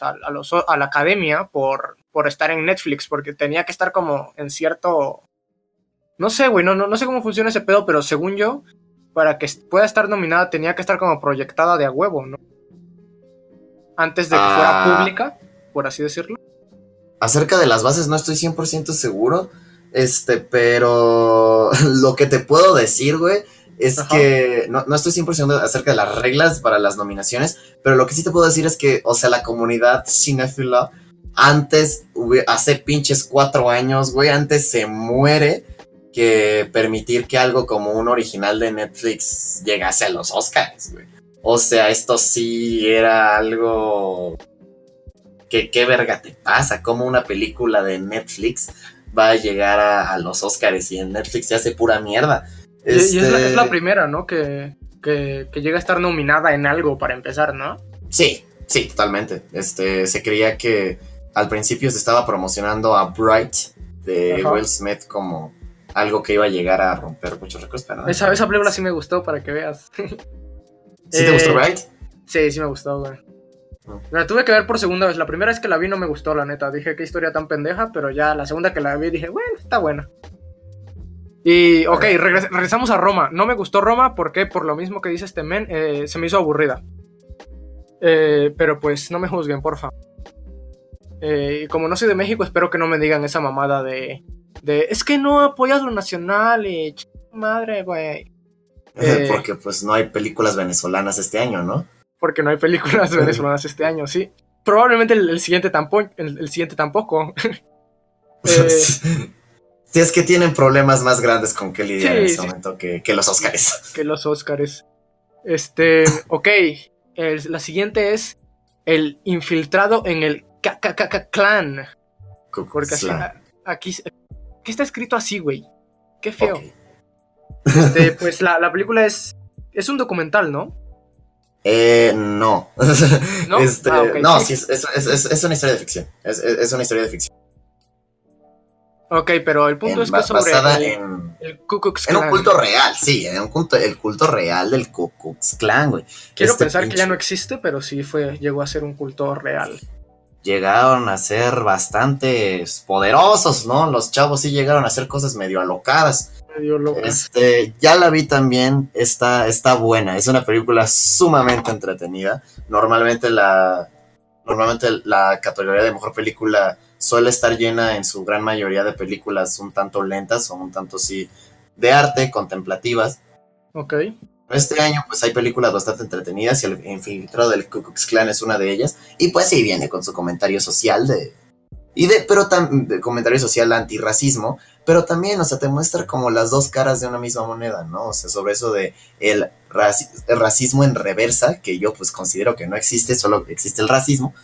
a, los, a la academia por, por estar en Netflix, porque tenía que estar como en cierto, no sé, güey, no, no, no sé cómo funciona ese pedo, pero según yo, para que pueda estar nominada tenía que estar como proyectada de a huevo, ¿no? Antes de que Ah. fuera pública, por así decirlo. Acerca de las bases no estoy 100% seguro, este, pero [LAUGHS] lo que te puedo decir, güey, es Ajá. que no, no estoy 100% acerca de las reglas para las nominaciones, pero lo que sí te puedo decir es que, o sea, la comunidad cinéfila antes, hace pinches cuatro años, güey, antes se muere que permitir que algo como un original de Netflix llegase a los Oscars, güey. O sea, esto sí era algo que qué verga te pasa, cómo una película de Netflix va a llegar a, a los Oscars y en Netflix se hace pura mierda. Y, y es, la, Este, es la primera, ¿no? Que, que, que llega a estar nominada en algo para empezar, ¿no? Sí, sí, totalmente. Este, se creía que al principio se estaba promocionando a Bright de Ajá. Will Smith como algo que iba a llegar a romper muchos récords, pero no. Esa, esa película sí me gustó, para que veas. [LAUGHS] ¿Sí te gustó Eh, Bright? Sí, sí me gustó, güey. La tuve que ver por segunda vez. La primera vez que la vi no me gustó, la neta. Dije, qué historia tan pendeja, pero ya la segunda que la vi dije, bueno, está buena. Y, ok, regres- regresamos a Roma. No me gustó Roma porque, por lo mismo que dice este men, eh, se me hizo aburrida. Eh, pero pues no me juzguen, porfa. Eh, y como no soy de México, espero que no me digan esa mamada de, de es que no apoyas lo nacional y ch- madre, güey. [LAUGHS] eh, Porque pues no hay películas venezolanas este año, ¿no? porque no hay películas [LAUGHS] venezolanas este año, sí. Probablemente el, el siguiente tampoco. El, el siguiente tampoco. [LAUGHS] Eh, Sí, es que tienen problemas más grandes con que lidiar Sí, en este sí. momento que, que los Oscars. [LAUGHS] que los Oscars. Este, ok. el- la siguiente es el infiltrado en el KKK clan. Porque así, aquí, ¿qué está escrito así, güey? Qué feo. Este, [LAUGHS] pues la, la película es, es un documental, ¿no? Eh, no. [LAUGHS] ¿No? Este, Ah, no, sí, es, es- es- es- una historia de ficción. Es una historia de ficción. Ok, pero el punto En- es que sobre el, en, el Ku Klux en un culto real, sí, en un culto, el culto real del Ku Klux Klan, güey. Quiero este pensar que ya no existe, pero sí fue, llegó a ser un culto real. Llegaron a ser bastante poderosos, ¿no? Los chavos sí llegaron a hacer cosas medio alocadas. Medio loca. Este, ya la vi también, está, está buena, es una película sumamente entretenida. Normalmente la, normalmente la categoría de mejor película suele estar llena en su gran mayoría de películas un tanto lentas o un tanto sí de arte, contemplativas. Ok. Este año pues hay películas bastante entretenidas y el infiltrado del Ku Klux Klan es una de ellas. Y pues sí viene con su comentario social de... Y de, pero tam- de comentario social antirracismo, pero también, o sea, te muestra como las dos caras de una misma moneda, ¿no? O sea, sobre eso de el, raci- el racismo en reversa, que yo pues considero que no existe, solo existe el racismo.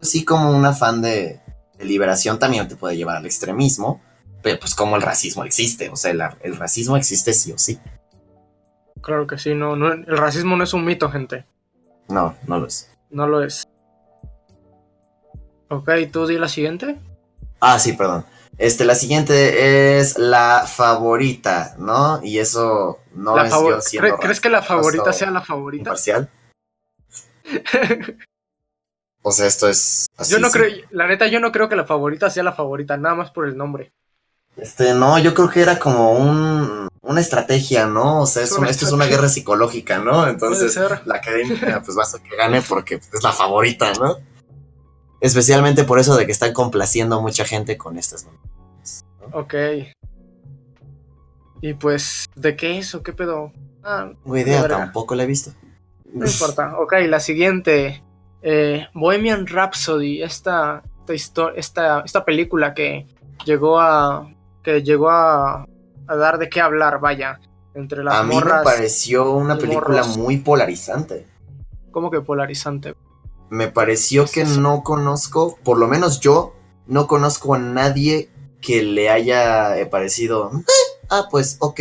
Sí como un afán de, de liberación también te puede llevar al extremismo, pero pues como el racismo existe, o sea, el, el racismo existe sí o sí. Claro que sí, no, no, el racismo no es un mito, gente. No, no lo es. No lo es. Ok, ¿tú di la siguiente? Ah, sí, perdón. Este, la siguiente es la favorita, ¿no? Y eso no La es yo siendo ¿Cre- ¿Crees que la favorita sea la favorita? imparcial. [LAUGHS] O sea, esto es así, yo no sí. creo, la neta, yo no creo que la favorita sea la favorita, nada más por el nombre. Este, no, yo creo que era como un, una estrategia, ¿no? O sea, es una esto es una guerra psicológica, ¿no? Entonces, la academia pues va a hacer que gane [LAUGHS] porque es la favorita, ¿no? Especialmente por eso de que están complaciendo a mucha gente con estas nominaciones. Ok. Y pues, ¿de qué es o qué pedo? Ah, No idea, tampoco la he visto. no importa. Ok, la siguiente. Eh, Bohemian Rhapsody, esta, esta, esta, esta película que llegó a. que llegó a, a dar de qué hablar, vaya. Entre las a mí morras. me pareció una película morros. muy polarizante. Como que polarizante. Me pareció que no conozco, por lo menos yo, no conozco a nadie que le haya eh, parecido. "Eh, ah, pues, ok.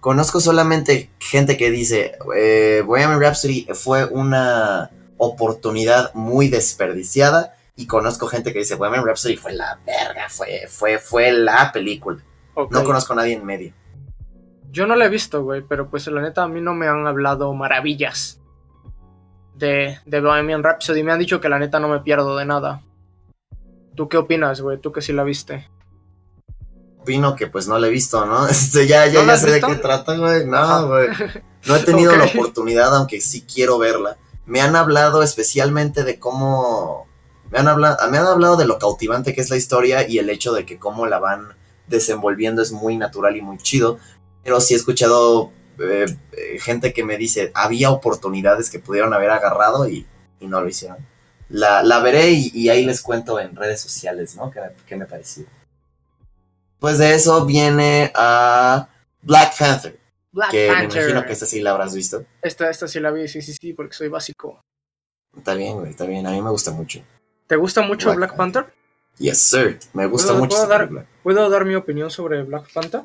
Conozco solamente gente que dice, eh, Bohemian Rhapsody fue una oportunidad muy desperdiciada. Y conozco gente que dice, Bohemian Rhapsody fue la verga, fue, fue, fue la película. No conozco a nadie en medio. Yo no la he visto, güey, pero pues la neta a mí no me han hablado maravillas de, de Bohemian Rhapsody. Me han dicho que la neta no me pierdo de nada. ¿Tú qué opinas, güey? ¿Tú que sí la viste? Opino que pues no la he visto, ¿no? [LAUGHS] Este, ya, ya, ¿No la ya sé de qué trata, güey. No, güey. No he [LAUGHS] tenido la oportunidad, aunque sí quiero verla. Me han hablado especialmente de cómo. Me han, hablado, me han hablado de lo cautivante que es la historia y el hecho de que cómo la van desenvolviendo es muy natural y muy chido. Pero sí he escuchado eh, eh, gente que me dice, había oportunidades que pudieron haber agarrado y, no lo hicieron. La, la veré y, y ahí les cuento en redes sociales, ¿no? ¿Qué, qué me pareció? Pues de eso viene a Black Panther, Black que me Panther. imagino que esta sí la habrás visto. esta, esta sí la vi, sí, sí, sí, porque soy básico. Está bien, güey, está bien. A mí me gusta mucho. ¿Te gusta mucho Black Black, Panther? Yes, sir. Me gusta ¿Puedo- mucho puedo dar-. ¿Puedo dar mi opinión sobre Black Panther?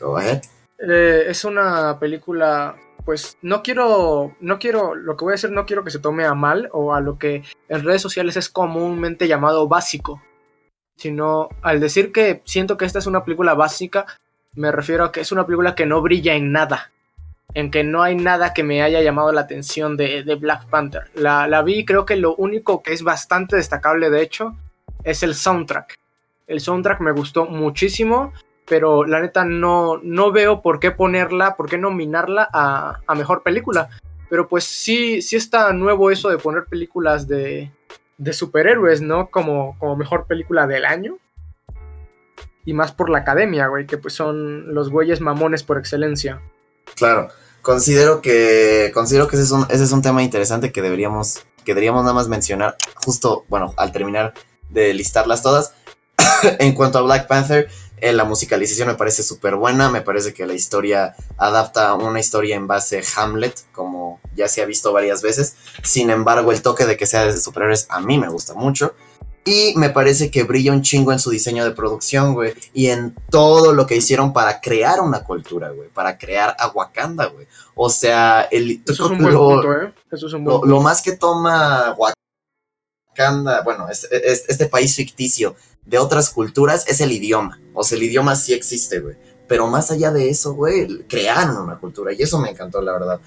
Go ahead. Eh, es una película, pues no quiero, no quiero, lo que voy a decir no quiero que se tome a mal o a lo que en redes sociales es comúnmente llamado básico, sino al decir que siento que esta es una película básica, me refiero a que es una película que no brilla en nada, en que no hay nada que me haya llamado la atención de, Black Panther. La, la vi creo que lo único que es bastante destacable de hecho es el soundtrack. El soundtrack me gustó muchísimo pero la neta no, no veo por qué ponerla, por qué nominarla a, a mejor película. Pero pues sí, sí está nuevo eso de poner películas de, de superhéroes, ¿no? Como, como mejor película del año. Y más por la academia, güey, que pues son los güeyes mamones por excelencia. Claro. Considero que. Considero que ese es un, ese es un tema interesante que deberíamos. Que deberíamos nada más mencionar. Justo, bueno, al terminar de listarlas todas. [COUGHS] en cuanto a Black Panther. eh, la musicalización me parece súper buena. Me parece que la historia adapta una historia en base Hamlet, como ya se ha visto varias veces. Sin embargo, el toque de que sea de superhéroes a mí me gusta mucho. Y me parece que brilla un chingo en su diseño de producción, güey. Y en todo lo que hicieron para crear una cultura, güey. Para crear a Wakanda, güey. O sea, el, Eso es un buen lo- punto, ¿eh? Eso es un buen lo, lo más que toma Wakanda, bueno, es- es- este país ficticio de otras culturas es el idioma. O sea, el idioma sí existe, güey. Pero más allá de eso, güey, crearon una cultura. Y eso me encantó, la verdad.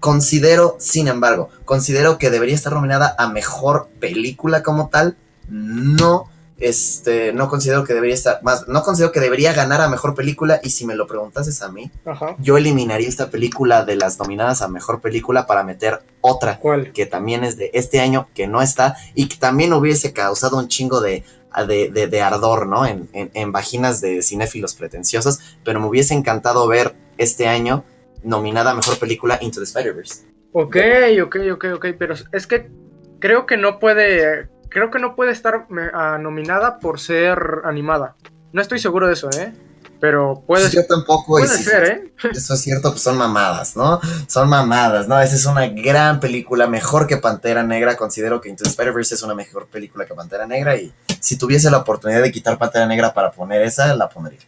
Considero, sin embargo, considero que debería estar nominada a mejor película como tal. No, este, no considero que debería estar, más, no considero que debería ganar a mejor película. Y si me lo preguntases a mí, Ajá. yo eliminaría esta película de las nominadas a mejor película para meter otra ¿Cuál? que también es de este año, que no está, y que también hubiese causado un chingo de, de, de- de ardor, ¿no? En, en- en vaginas de cinéfilos pretenciosos, pero me hubiese encantado ver este año nominada a mejor película Into the Spider-Verse. Ok, ok, ok, ok, pero es que creo que no puede, creo que no puede estar me- ah, nominada por ser animada. No estoy seguro de eso, ¿eh? Pero puede, Yo tampoco, puede ser, ¿eh? [LAUGHS] eso es cierto, pues son mamadas, ¿no? Son mamadas, ¿no? Esa es una gran película, mejor que Pantera Negra. Considero que Into the Spider-Verse es una mejor película que Pantera Negra, y si tuviese la oportunidad de quitar Pantera Negra para poner esa, la pondría.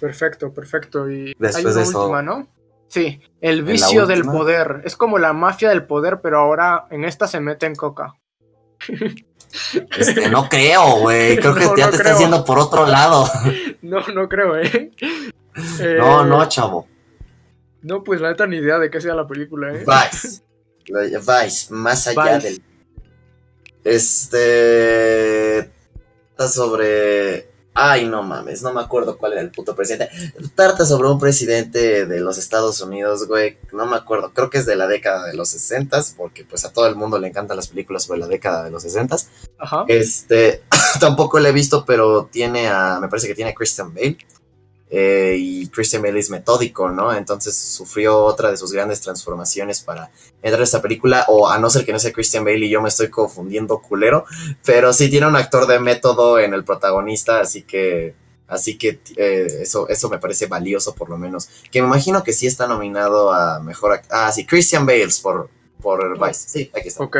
Perfecto, perfecto. Y Después hay una de eso- última, ¿no? Sí, el ¿En la vicio del poder. Es como la mafia del poder, pero ahora en esta se mete en coca. Este, no creo, güey. Creo que No, ya no te creo. estás yendo por otro lado. No, no creo, ¿eh? Eh, No, no, chavo. No, pues la neta ni idea de qué sea la película, ¿eh? Vice. Vice, más allá Vice. del. Este. Está sobre. Ay, no mames, no me acuerdo cuál era el puto presidente. Tarta sobre un presidente de los Estados Unidos, güey. No me acuerdo. Creo que es de la década de los 60 porque pues a todo el mundo le encantan las películas sobre la década de los 60 Ajá. Este, [COUGHS] tampoco lo he visto, pero tiene a, me parece que tiene a Christian Bale. Eh, y Christian Bale es metódico, ¿no? Entonces sufrió otra de sus grandes transformaciones para entrar a esta película, o a no ser que no sea Christian Bale y yo me estoy confundiendo culero, pero sí tiene un actor de método en el protagonista, así que, así que eh, eso, eso me parece valioso por lo menos. Que me imagino que sí está nominado a mejor, act- ah, sí, Christian Bales por, por Vice, sí, aquí está. Ok.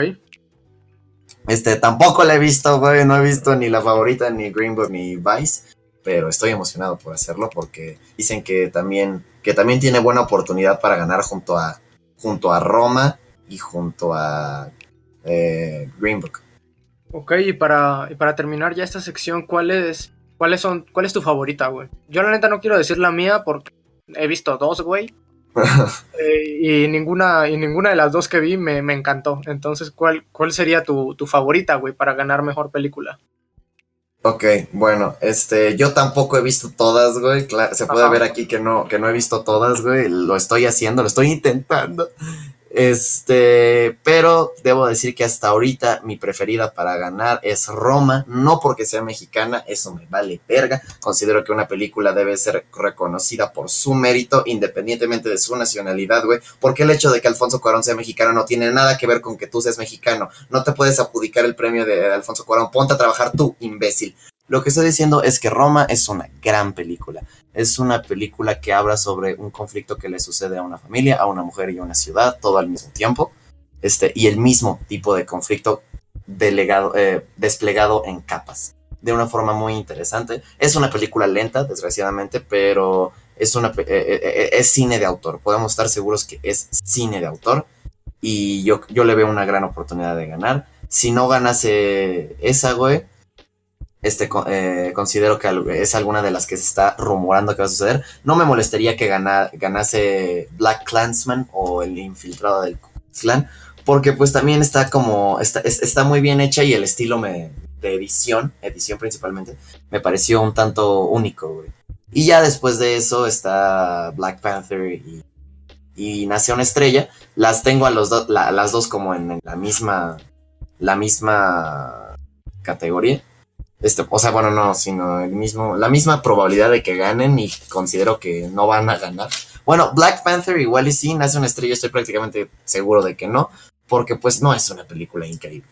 Este, tampoco la he visto, güey, no he visto ni la favorita, ni Green Book, ni Vice, pero estoy emocionado por hacerlo porque dicen que también, que también tiene buena oportunidad para ganar junto a, junto a Roma y junto a eh, Green Book. Ok, y para, y para terminar ya esta sección, ¿cuál es, cuáles son, ¿cuál es tu favorita, güey? Yo la neta no quiero decir la mía porque he visto dos, güey. [LAUGHS] Eh, y ninguna y ninguna de las dos que vi me, me encantó. Entonces, ¿cuál, cuál sería tu, tu favorita, güey, para ganar mejor película? Ok, bueno, este, yo tampoco he visto todas, güey. se puede Ajá. ver aquí que no, que no he visto todas, güey. Lo estoy haciendo, lo estoy intentando. Este, pero debo decir que hasta ahorita mi preferida para ganar es Roma, no porque sea mexicana, eso me vale verga. Considero que una película debe ser reconocida por su mérito, independientemente de su nacionalidad, güey. Porque el hecho de que Alfonso Cuarón sea mexicano no tiene nada que ver con que tú seas mexicano. No te puedes adjudicar el premio de Alfonso Cuarón. Ponte a trabajar tú, imbécil. Lo que estoy diciendo es que Roma es una gran película. Es una película que habla sobre un conflicto que le sucede a una familia, a una mujer y a una ciudad, todo al mismo tiempo. Este, y el mismo tipo de conflicto eh, desplegado en capas. De una forma muy interesante. Es una película lenta, desgraciadamente, pero es, una, eh, eh, eh, es cine de autor. Podemos estar seguros que es cine de autor. Y yo, yo le veo una gran oportunidad de ganar. Si no ganase esa, güey, este, eh, considero que es alguna de las que se está rumorando que va a suceder. No me molestaría que gana- ganase Black Clansman o el infiltrado del Klan, porque pues también está como, está, es- está muy bien hecha y el estilo me, de edición, edición principalmente, me pareció un tanto único, güey. Y ya después de eso está Black Panther y, y Nación Estrella. Las tengo a los las dos como en, en la misma, la misma categoría. Este, o sea, bueno, no, sino el mismo, la misma probabilidad de que ganen y considero que no van a ganar. Bueno, Black Panther igual y sí, nace una estrella, estoy prácticamente seguro de que no, porque pues no es una película increíble.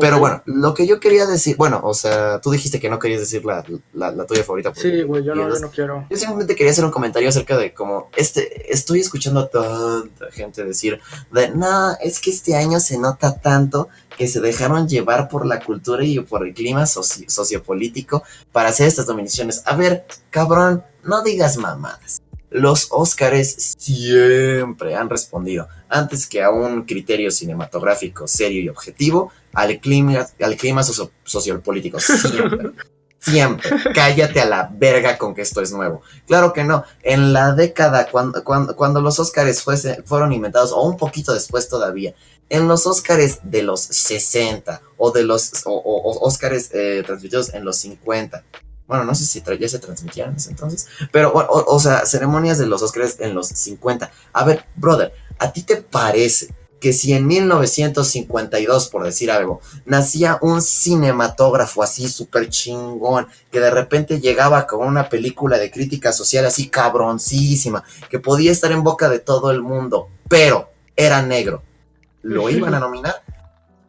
Pero bueno, lo que yo quería decir, bueno, o sea, tú dijiste que no querías decir la, la, la tuya favorita. Sí, güey, yo no, yo no quiero. Yo simplemente quería hacer un comentario acerca de cómo este, estoy escuchando a tanta gente decir de no, es que este año se nota tanto que se dejaron llevar por la cultura y por el clima soci- sociopolítico para hacer estas nominaciones. A ver, cabrón, no digas mamadas. Los Óscares siempre han respondido, antes que a un criterio cinematográfico serio y objetivo, al clima, al clima socio- sociopolítico. Siempre. [LAUGHS] Siempre. Cállate a la verga con que esto es nuevo. Claro que no. En la década, cuando, cuando, cuando los Óscares fueron inventados, o un poquito después todavía, en los Óscares de los 60 o de los o, o- Óscares eh, transmitidos en los 50. Bueno, no sé si ya se transmitían en ese entonces, pero o, o- o sea, ceremonias de los Óscares en los 50. A ver, brother, ¿a ti te parece que si en 1952, por decir algo, nacía un cinematógrafo así súper chingón, que de repente llegaba con una película de crítica social así cabroncísima, que podía estar en boca de todo el mundo, pero era negro, ¿lo [LAUGHS] iban a nominar?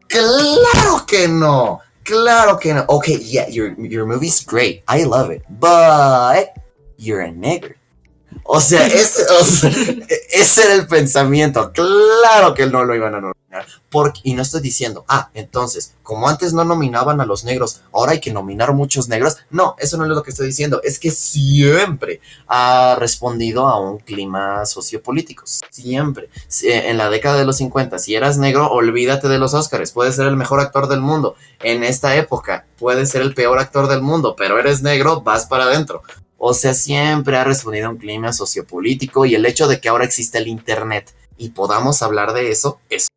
¡Claro que no! ¡Claro que no! Okay, yeah, your, your movie's great. I love it. But you're a nigger. O sea, [LAUGHS] ese, o sea, [LAUGHS] ese era el pensamiento. Claro que no lo iban a Porque, y no estoy diciendo, ah, entonces, como antes no nominaban a los negros, ahora hay que nominar muchos negros. No, eso no es lo que estoy diciendo. Es que siempre ha respondido a un clima sociopolítico. Siempre. Si- En la década de los 50, si eras negro, olvídate de los Oscars. Puedes ser el mejor actor del mundo. En esta época, puedes ser el peor actor del mundo, pero eres negro, vas para adentro. O sea, siempre ha respondido a un clima sociopolítico y el hecho de que ahora existe el Internet y podamos hablar de eso es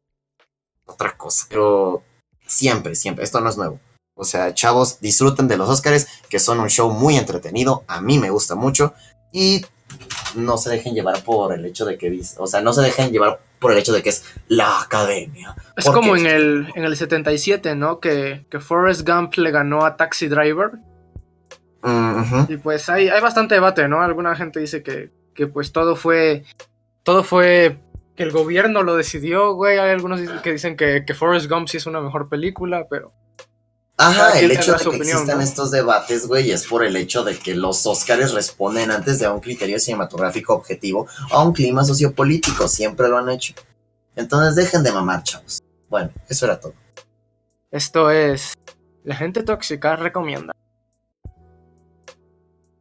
otra cosa. Pero siempre, siempre, esto no es nuevo. O sea, chavos, disfruten de los Oscars, que son un show muy entretenido. A mí me gusta mucho. Y no se dejen llevar por el hecho de que o sea, no se dejen llevar por el hecho de que es la academia. Es como en el, en el 77, ¿no? Que, que Forrest Gump le ganó a Taxi Driver. Mm. Y pues hay, hay bastante debate, ¿no? Alguna gente dice que, que pues todo fue. Todo fue. Que el gobierno lo decidió, güey. Hay algunos que dicen que, que Forrest Gump sí es una mejor película, pero. Ajá, el hecho de que opinión, existan ¿no? estos debates, güey, es por el hecho de que los Oscars responden antes de a un criterio cinematográfico objetivo a un clima sociopolítico. Siempre lo han hecho. Entonces dejen de mamar, chavos. Bueno, eso era todo. Esto es. La gente tóxica recomienda.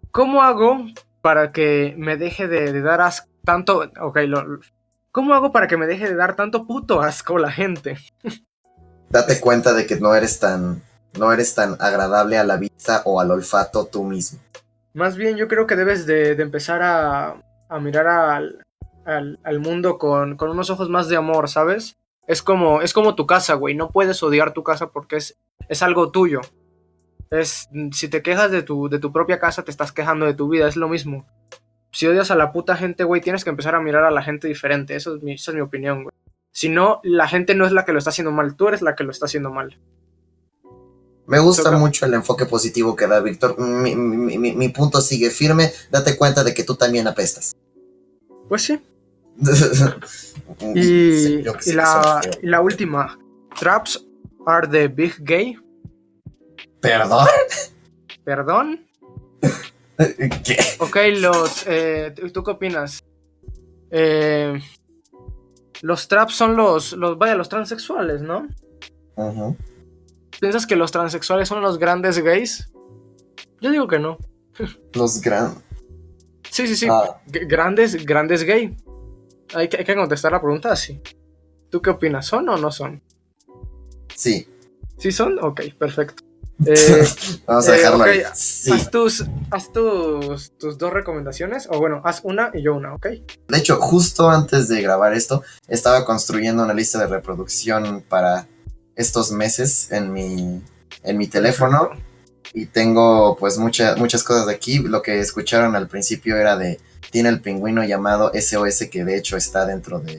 ¿Cómo hago para que me deje de, de dar asco tanto. Ok, lo- ¿Cómo hago para que me deje de dar tanto puto asco la gente? Date cuenta de que no eres tan, no eres tan agradable a la vista o al olfato tú mismo. Más bien, yo creo que debes de, de empezar a, a mirar al, al, al mundo con, con unos ojos más de amor, ¿sabes? Es como, es como tu casa, güey. No puedes odiar tu casa porque es, es algo tuyo. Es, si te quejas de tu, de tu propia casa, te estás quejando de tu vida. Es lo mismo. Si odias a la puta gente, güey, tienes que empezar a mirar a la gente diferente. Eso es mi, esa es mi opinión, güey. Si no, la gente no es la que lo está haciendo mal. Tú eres la que lo está haciendo mal. Me gusta Toca. mucho el enfoque positivo que da Víctor. Mi, mi- mi- mi punto sigue firme. Date cuenta de que tú también apestas. Pues sí. [LAUGHS] La, y la última. Traps are the big gay. ¿Perdón? ¿Perdón? ¿Qué? Ok, los... eh, ¿tú- ¿Tú qué opinas? Eh, los traps son los, los... Vaya, los transexuales, ¿no? Ujú. ¿Piensas que los transexuales son los grandes gays? Yo digo que no. Los gran. Sí, sí, sí. Ah. Grandes, grandes gay. Hay que, hay que contestar la pregunta así. ¿Tú qué opinas? ¿Son o no son? Sí. ¿Sí son? Ok, perfecto. Eh, [LAUGHS] Vamos a Eh, dejarlo ahí. Sí. Haz, tus, haz tus, tus dos recomendaciones. O bueno, haz una y yo una, ¿ok? De hecho, justo antes de grabar esto, estaba construyendo una lista de reproducción para estos meses en mi, en mi teléfono. Y tengo pues muchas muchas cosas de aquí. Lo que escucharon al principio era de Tiene el pingüino llamado SOS, que de hecho está dentro de,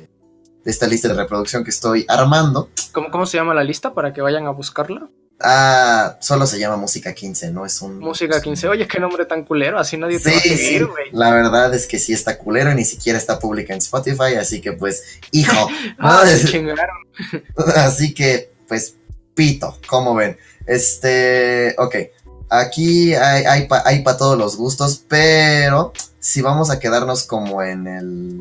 de esta lista de reproducción que estoy armando. ¿Cómo, ¿Cómo se llama la lista para que vayan a buscarla? Ah, solo se llama Música 15, no es un... Música es un- 15. Oye, qué nombre tan culero. Así nadie te va a Sí, sí, seguir, güey. la verdad es que sí está culero y ni siquiera está pública en Spotify, así que pues, hijo, [LAUGHS] Ah. [LAUGHS] [LAUGHS] Así que, pues, pito, como ven. Este, ok. Aquí hay, hay para todos los gustos, pero si vamos a quedarnos como en el.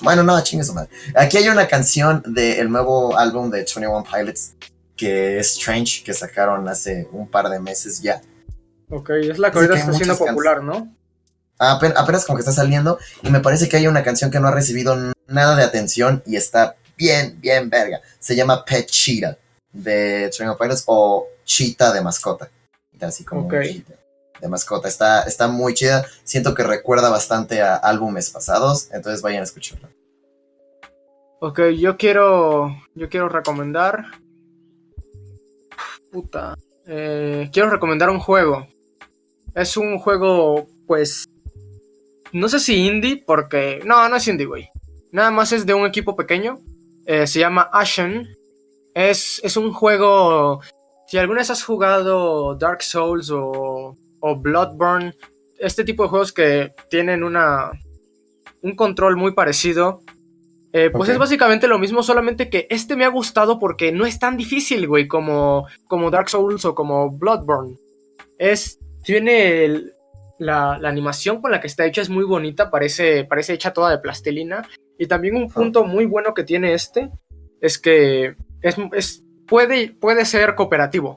Bueno, no, chingue su madre. Aquí hay una canción del nuevo álbum de 21 Pilots que es Strange, que sacaron hace un par de meses ya. Ok, es la que ahorita está siendo popular, ¿no? Apen- apenas como que está saliendo y me parece que hay una canción que no ha recibido nada de atención y está bien, bien verga. Se llama Pet Cheetah de Train of Pilots o Cheetah de mascota. Así como un Ok. cheetah de mascota. Está, está muy chida. Siento que recuerda bastante a álbumes pasados, entonces vayan a escucharlo. Ok, yo quiero. Yo quiero recomendar. Puta. Eh, quiero recomendar un juego. Es un juego, pues. No sé si indie, porque. No, no es indie, güey. Nada más es de un equipo pequeño. Eh, se llama Ashen. Es, es un juego. Si alguna vez has jugado Dark Souls o, o Bloodborne, este tipo de juegos que tienen una. Un control muy parecido. Eh, pues es básicamente lo mismo, solamente que este me ha gustado porque no es tan difícil, güey, como, como Dark Souls o como Bloodborne. Es. Tiene el- la, la animación con la que está hecha es muy bonita, parece, parece hecha toda de plastilina. Y también un punto muy bueno que tiene este es que es, es- puede, puede ser cooperativo.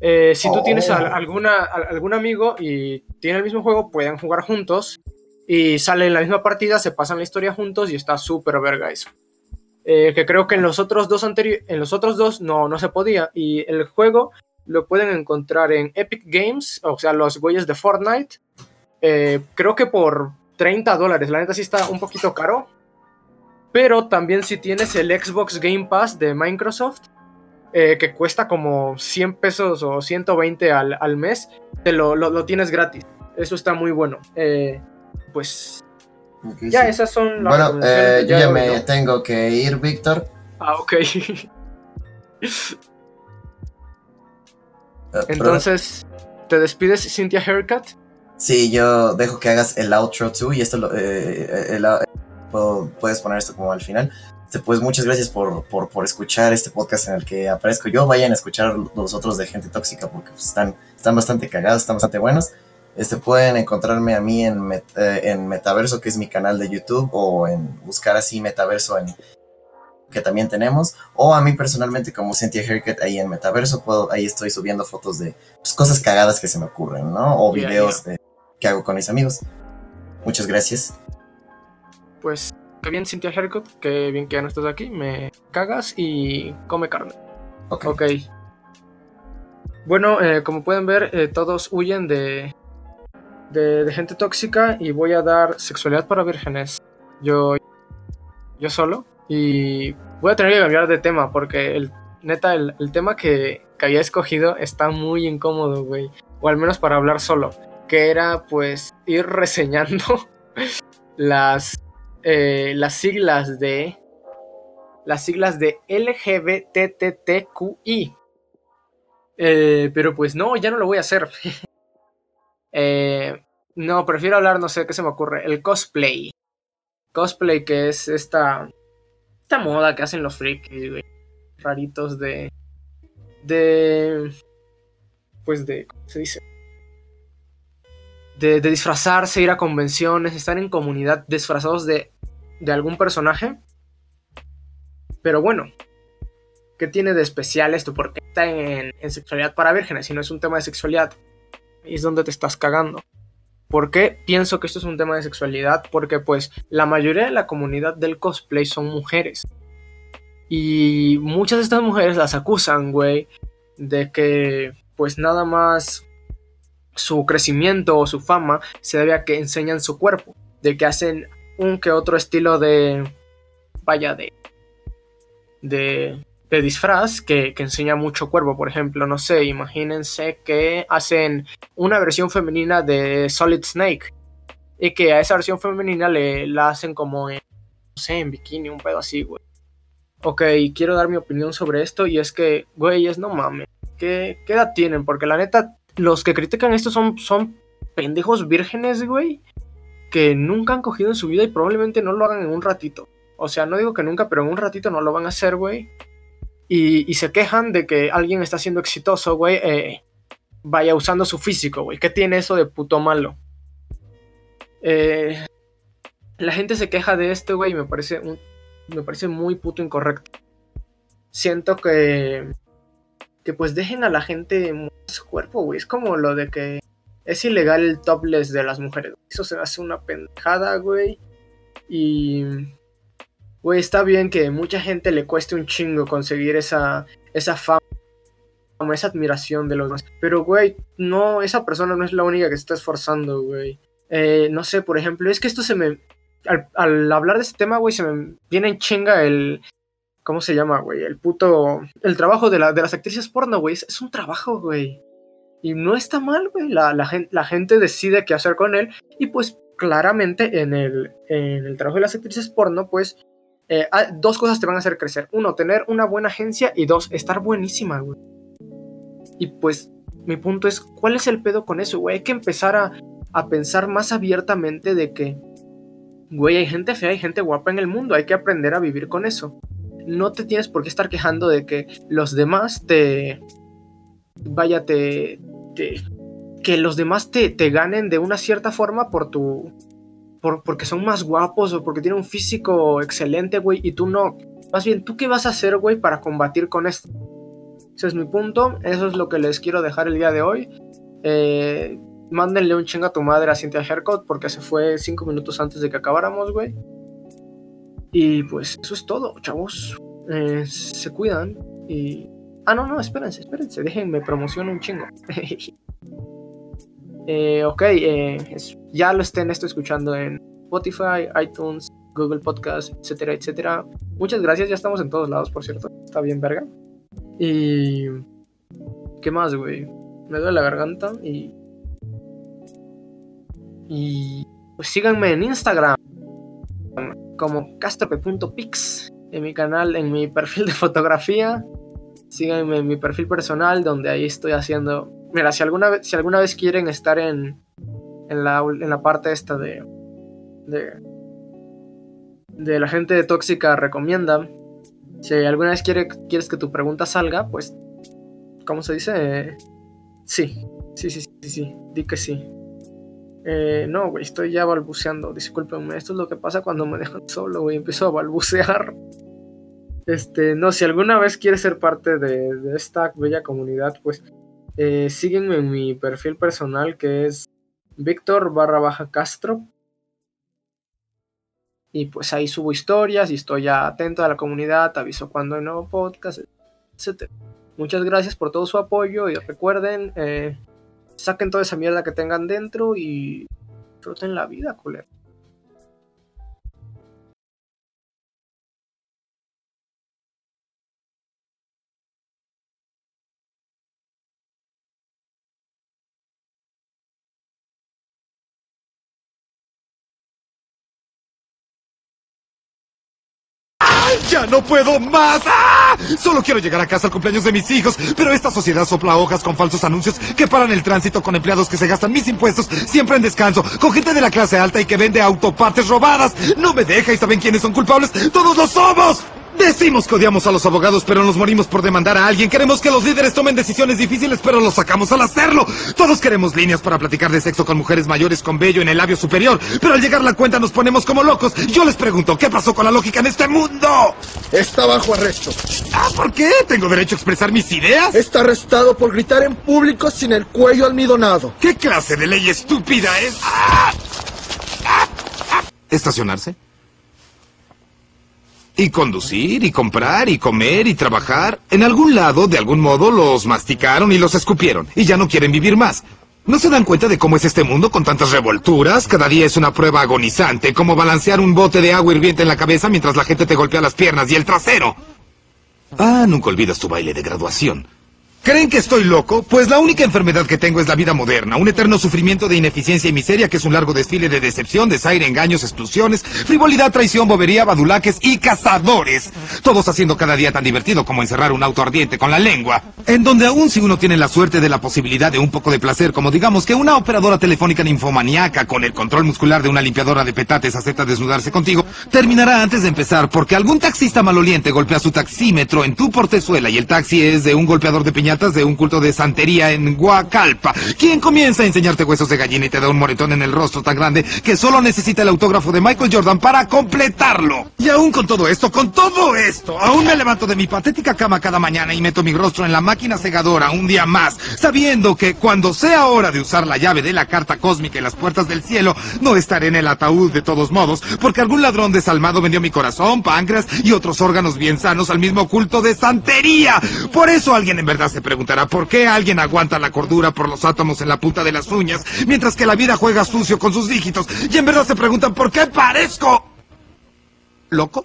Eh, si tú tienes Oh. alguna, al- algún amigo y tiene el mismo juego, pueden jugar juntos y salen en la misma partida, se pasan la historia juntos y está súper verga eso. Eh, que creo que en los otros dos en los otros dos no, no se podía. Y el juego lo pueden encontrar en Epic Games, o sea, los güeyes de Fortnite. Eh, creo que por 30 dólares. La neta sí está un poquito caro. Pero también si tienes el Xbox Game Pass de Microsoft, eh, que cuesta como 100 pesos o 120 al, al mes, te lo, lo- lo tienes gratis. Eso está muy bueno. Pues ya, sí. esas son las Bueno, eh, yo ya me ¿no? tengo que ir, Víctor. Ah, ok. [LAUGHS] Eh, Entonces, ¿te despides, Cynthia Haircut? Sí, yo dejo que hagas el outro tú y esto lo, eh, el- el- puedo- puedes poner esto como al final. Este, Pues muchas gracias por, por, por escuchar este podcast en el que aparezco yo. Vayan a escuchar los otros de Gente Tóxica porque pues, están, están bastante cagados, están bastante buenos. Este, pueden encontrarme a mí en, Met- eh, en Metaverso, que es mi canal de YouTube, o en buscar así Metaverso en que también tenemos, o a mí personalmente como Cynthia Haircut ahí en Metaverso, puedo, ahí estoy subiendo fotos de pues, cosas cagadas que se me ocurren, ¿no? O videos de- que hago con mis amigos. Muchas gracias. Pues, qué bien, Cynthia Haircut. Qué bien que ya no estás aquí. Me cagas y come carne. Ok. Ok. Bueno, eh, como pueden ver, eh, todos huyen de, de, gente tóxica y voy a dar sexualidad para vírgenes. Yo, yo solo. Y voy a tener que cambiar de tema porque el, neta, el, el tema que, que había escogido está muy incómodo, güey. O al menos para hablar solo. Que era pues ir [LAUGHS] reseñando las, eh, las siglas de... Las siglas de LGBTTQI. Eh, pero pues no, ya no lo voy a hacer. [LAUGHS] Eh, no, prefiero hablar, no sé qué se me ocurre. El cosplay. Cosplay, que es esta. Esta moda que hacen los frikis, güey. Raritos de. De. Pues de. ¿Cómo se dice? De, de disfrazarse, ir a convenciones, estar en comunidad disfrazados de, de algún personaje. Pero bueno, ¿qué tiene de especial esto? Porque está en, en sexualidad para vírgenes, si no es un tema de sexualidad. Es donde te estás cagando. ¿Por qué pienso que esto es un tema de sexualidad? Porque pues la mayoría de la comunidad del cosplay son mujeres. Y muchas de estas mujeres las acusan, güey, de que pues nada más su crecimiento o su fama se debe a que enseñan su cuerpo. De que hacen un que otro estilo de... Vaya, de... De, de disfraz que, que enseña mucho cuerpo. Por ejemplo, no sé, imagínense que hacen una versión femenina de Solid Snake. Y que a esa versión femenina le la hacen como en, no sé, en bikini, un pedo así, güey. Ok, quiero dar mi opinión sobre esto y es que, güeyes, no mames. ¿Qué, ¿Qué edad tienen? Porque la neta, los que critican esto son, son pendejos vírgenes, güey. Que nunca han cogido en su vida y probablemente no lo hagan en un ratito. O sea, no digo que nunca, pero en un ratito no lo van a hacer, güey. Y, y se quejan de que alguien está siendo exitoso, güey. eh, vaya usando su físico, güey. ¿Qué tiene eso de puto malo? Eh, la gente se queja de esto, güey, y me parece un, me parece muy puto incorrecto. Siento que que pues dejen a la gente su cuerpo, güey. Es como lo de que es ilegal el topless de las mujeres. Eso se hace una pendejada, güey. Y güey, está bien que mucha gente le cueste un chingo conseguir esa esa fama esa admiración de los demás. Pero, güey, no, esa persona no es la única que se está esforzando, güey. Eh, no sé, por ejemplo, es que esto se me... Al, hablar de este tema, güey, se me viene en chinga el... ¿Cómo se llama, güey? El puto... El trabajo de, la, de las actrices porno, güey. Es, un trabajo, güey. Y no está mal, güey. La, la, gen- la gente decide qué hacer con él. Y pues claramente en el, en el trabajo de las actrices porno, pues... eh, ah, dos cosas te van a hacer crecer. Uno, tener una buena agencia. Y dos, estar buenísima, güey. Y pues mi punto es, ¿cuál es el pedo con eso, güey? Hay que empezar a, a pensar más abiertamente de que, güey, hay gente fea, hay gente guapa en el mundo, hay que aprender a vivir con eso. No te tienes por qué estar quejando de que los demás te... Vaya, te... te- que los demás te, te ganen de una cierta forma por tu... Por, porque son más guapos o porque tienen un físico excelente, güey, y tú no. Más bien, ¿tú qué vas a hacer, güey, para combatir con esto? Ese es mi punto. Eso es lo que les quiero dejar el día de hoy. Eh, mándenle un chinga a tu madre a Cynthia Haircut porque se fue cinco minutos antes de que acabáramos, güey. Y pues eso es todo, chavos. Eh, se cuidan y... Ah, no, no, espérense, espérense. Déjenme promocionar un chingo. [LAUGHS] Eh, ok, eh, es- ya lo estén esto escuchando en Spotify, iTunes, Google Podcast, etcétera, etcétera. Muchas gracias, ya estamos en todos lados, por cierto. Está bien, verga. Y... ¿Qué más, güey? Me duele la garganta y... Y... Pues síganme en Instagram como castrope.pix en mi canal, en mi perfil de fotografía. Síganme en mi perfil personal donde ahí estoy haciendo... Mira, si alguna si alguna vez quieren estar en, en, la, en la parte esta de, de... De la gente tóxica recomienda. Si alguna vez quiere, quieres que tu pregunta salga, pues... ¿Cómo se dice? sí, sí, sí, sí, sí, di que sí. Eh, no, güey, estoy ya balbuceando. Discúlpenme, esto es lo que pasa cuando me dejan solo, güey. Empiezo a balbucear. Este, no, si alguna vez quieres ser parte de, esta bella comunidad, pues eh, sígueme en mi perfil personal que es Víctor barra baja Castro. Y pues ahí subo historias y estoy ya atento a la comunidad, aviso cuando hay nuevo podcast, etc. Muchas gracias por todo su apoyo y recuerden, eh, saquen toda esa mierda que tengan dentro y disfruten la vida, culero. ¡Ya no puedo más! ¡Ah! Solo quiero llegar a casa al cumpleaños de mis hijos, pero esta sociedad sopla hojas con falsos anuncios que paran el tránsito con empleados que se gastan mis impuestos siempre en descanso, con gente de la clase alta y que vende autopartes robadas. No me deja y saben quiénes son culpables. ¡Todos los somos! Decimos que odiamos a los abogados, pero nos morimos por demandar a alguien. Queremos que los líderes tomen decisiones difíciles, pero los sacamos al hacerlo. Todos queremos líneas para platicar de sexo con mujeres mayores con vello en el labio superior, pero al llegar la cuenta nos ponemos como locos. Yo les pregunto, ¿qué pasó con la lógica en este mundo? Está bajo arresto. Ah, ¿por qué? ¿Tengo derecho a expresar mis ideas? Está arrestado por gritar en público sin el cuello almidonado. ¿Qué clase de ley estúpida es? ¡Ah! ¡Ah! ¡Ah! ¿Estacionarse? Y conducir, y comprar, y comer, y trabajar. En algún lado, de algún modo, los masticaron y los escupieron. Y ya no quieren vivir más. ¿No se dan cuenta de cómo es este mundo con tantas revolturas? Cada día es una prueba agonizante, como balancear un bote de agua hirviente en la cabeza mientras la gente te golpea las piernas y el trasero. Ah, nunca olvidas tu baile de graduación. ¿Creen que estoy loco? Pues la única enfermedad que tengo es la vida moderna, un eterno sufrimiento de ineficiencia y miseria que es un largo desfile de decepción, desaire, engaños, explosiones, frivolidad, traición, bobería, badulaques y cazadores. Todos haciendo cada día tan divertido como encerrar un auto ardiente con la lengua. En donde aún si uno tiene la suerte de la posibilidad de un poco de placer, como digamos que una operadora telefónica ninfomaníaca con el control muscular de una limpiadora de petates acepta desnudarse contigo, terminará antes de empezar porque algún taxista maloliente golpea su taxímetro en tu portezuela y el taxi es de un golpeador de piñata de un culto de santería en Huacalpa, quien comienza a enseñarte huesos de gallina y te da un moretón en el rostro tan grande que solo necesita el autógrafo de Michael Jordan para completarlo. Y aún con todo esto, con todo esto, aún me levanto de mi patética cama cada mañana y meto mi rostro en la máquina segadora un día más, sabiendo que cuando sea hora de usar la llave de la carta cósmica y las puertas del cielo, no estaré en el ataúd de todos modos, porque algún ladrón desalmado vendió mi corazón, páncreas y otros órganos bien sanos al mismo culto de santería. Por eso alguien en verdad se preguntará por qué alguien aguanta la cordura por los átomos en la punta de las uñas, mientras que la vida juega sucio con sus dígitos, y en verdad se preguntan por qué parezco... ¿Loco?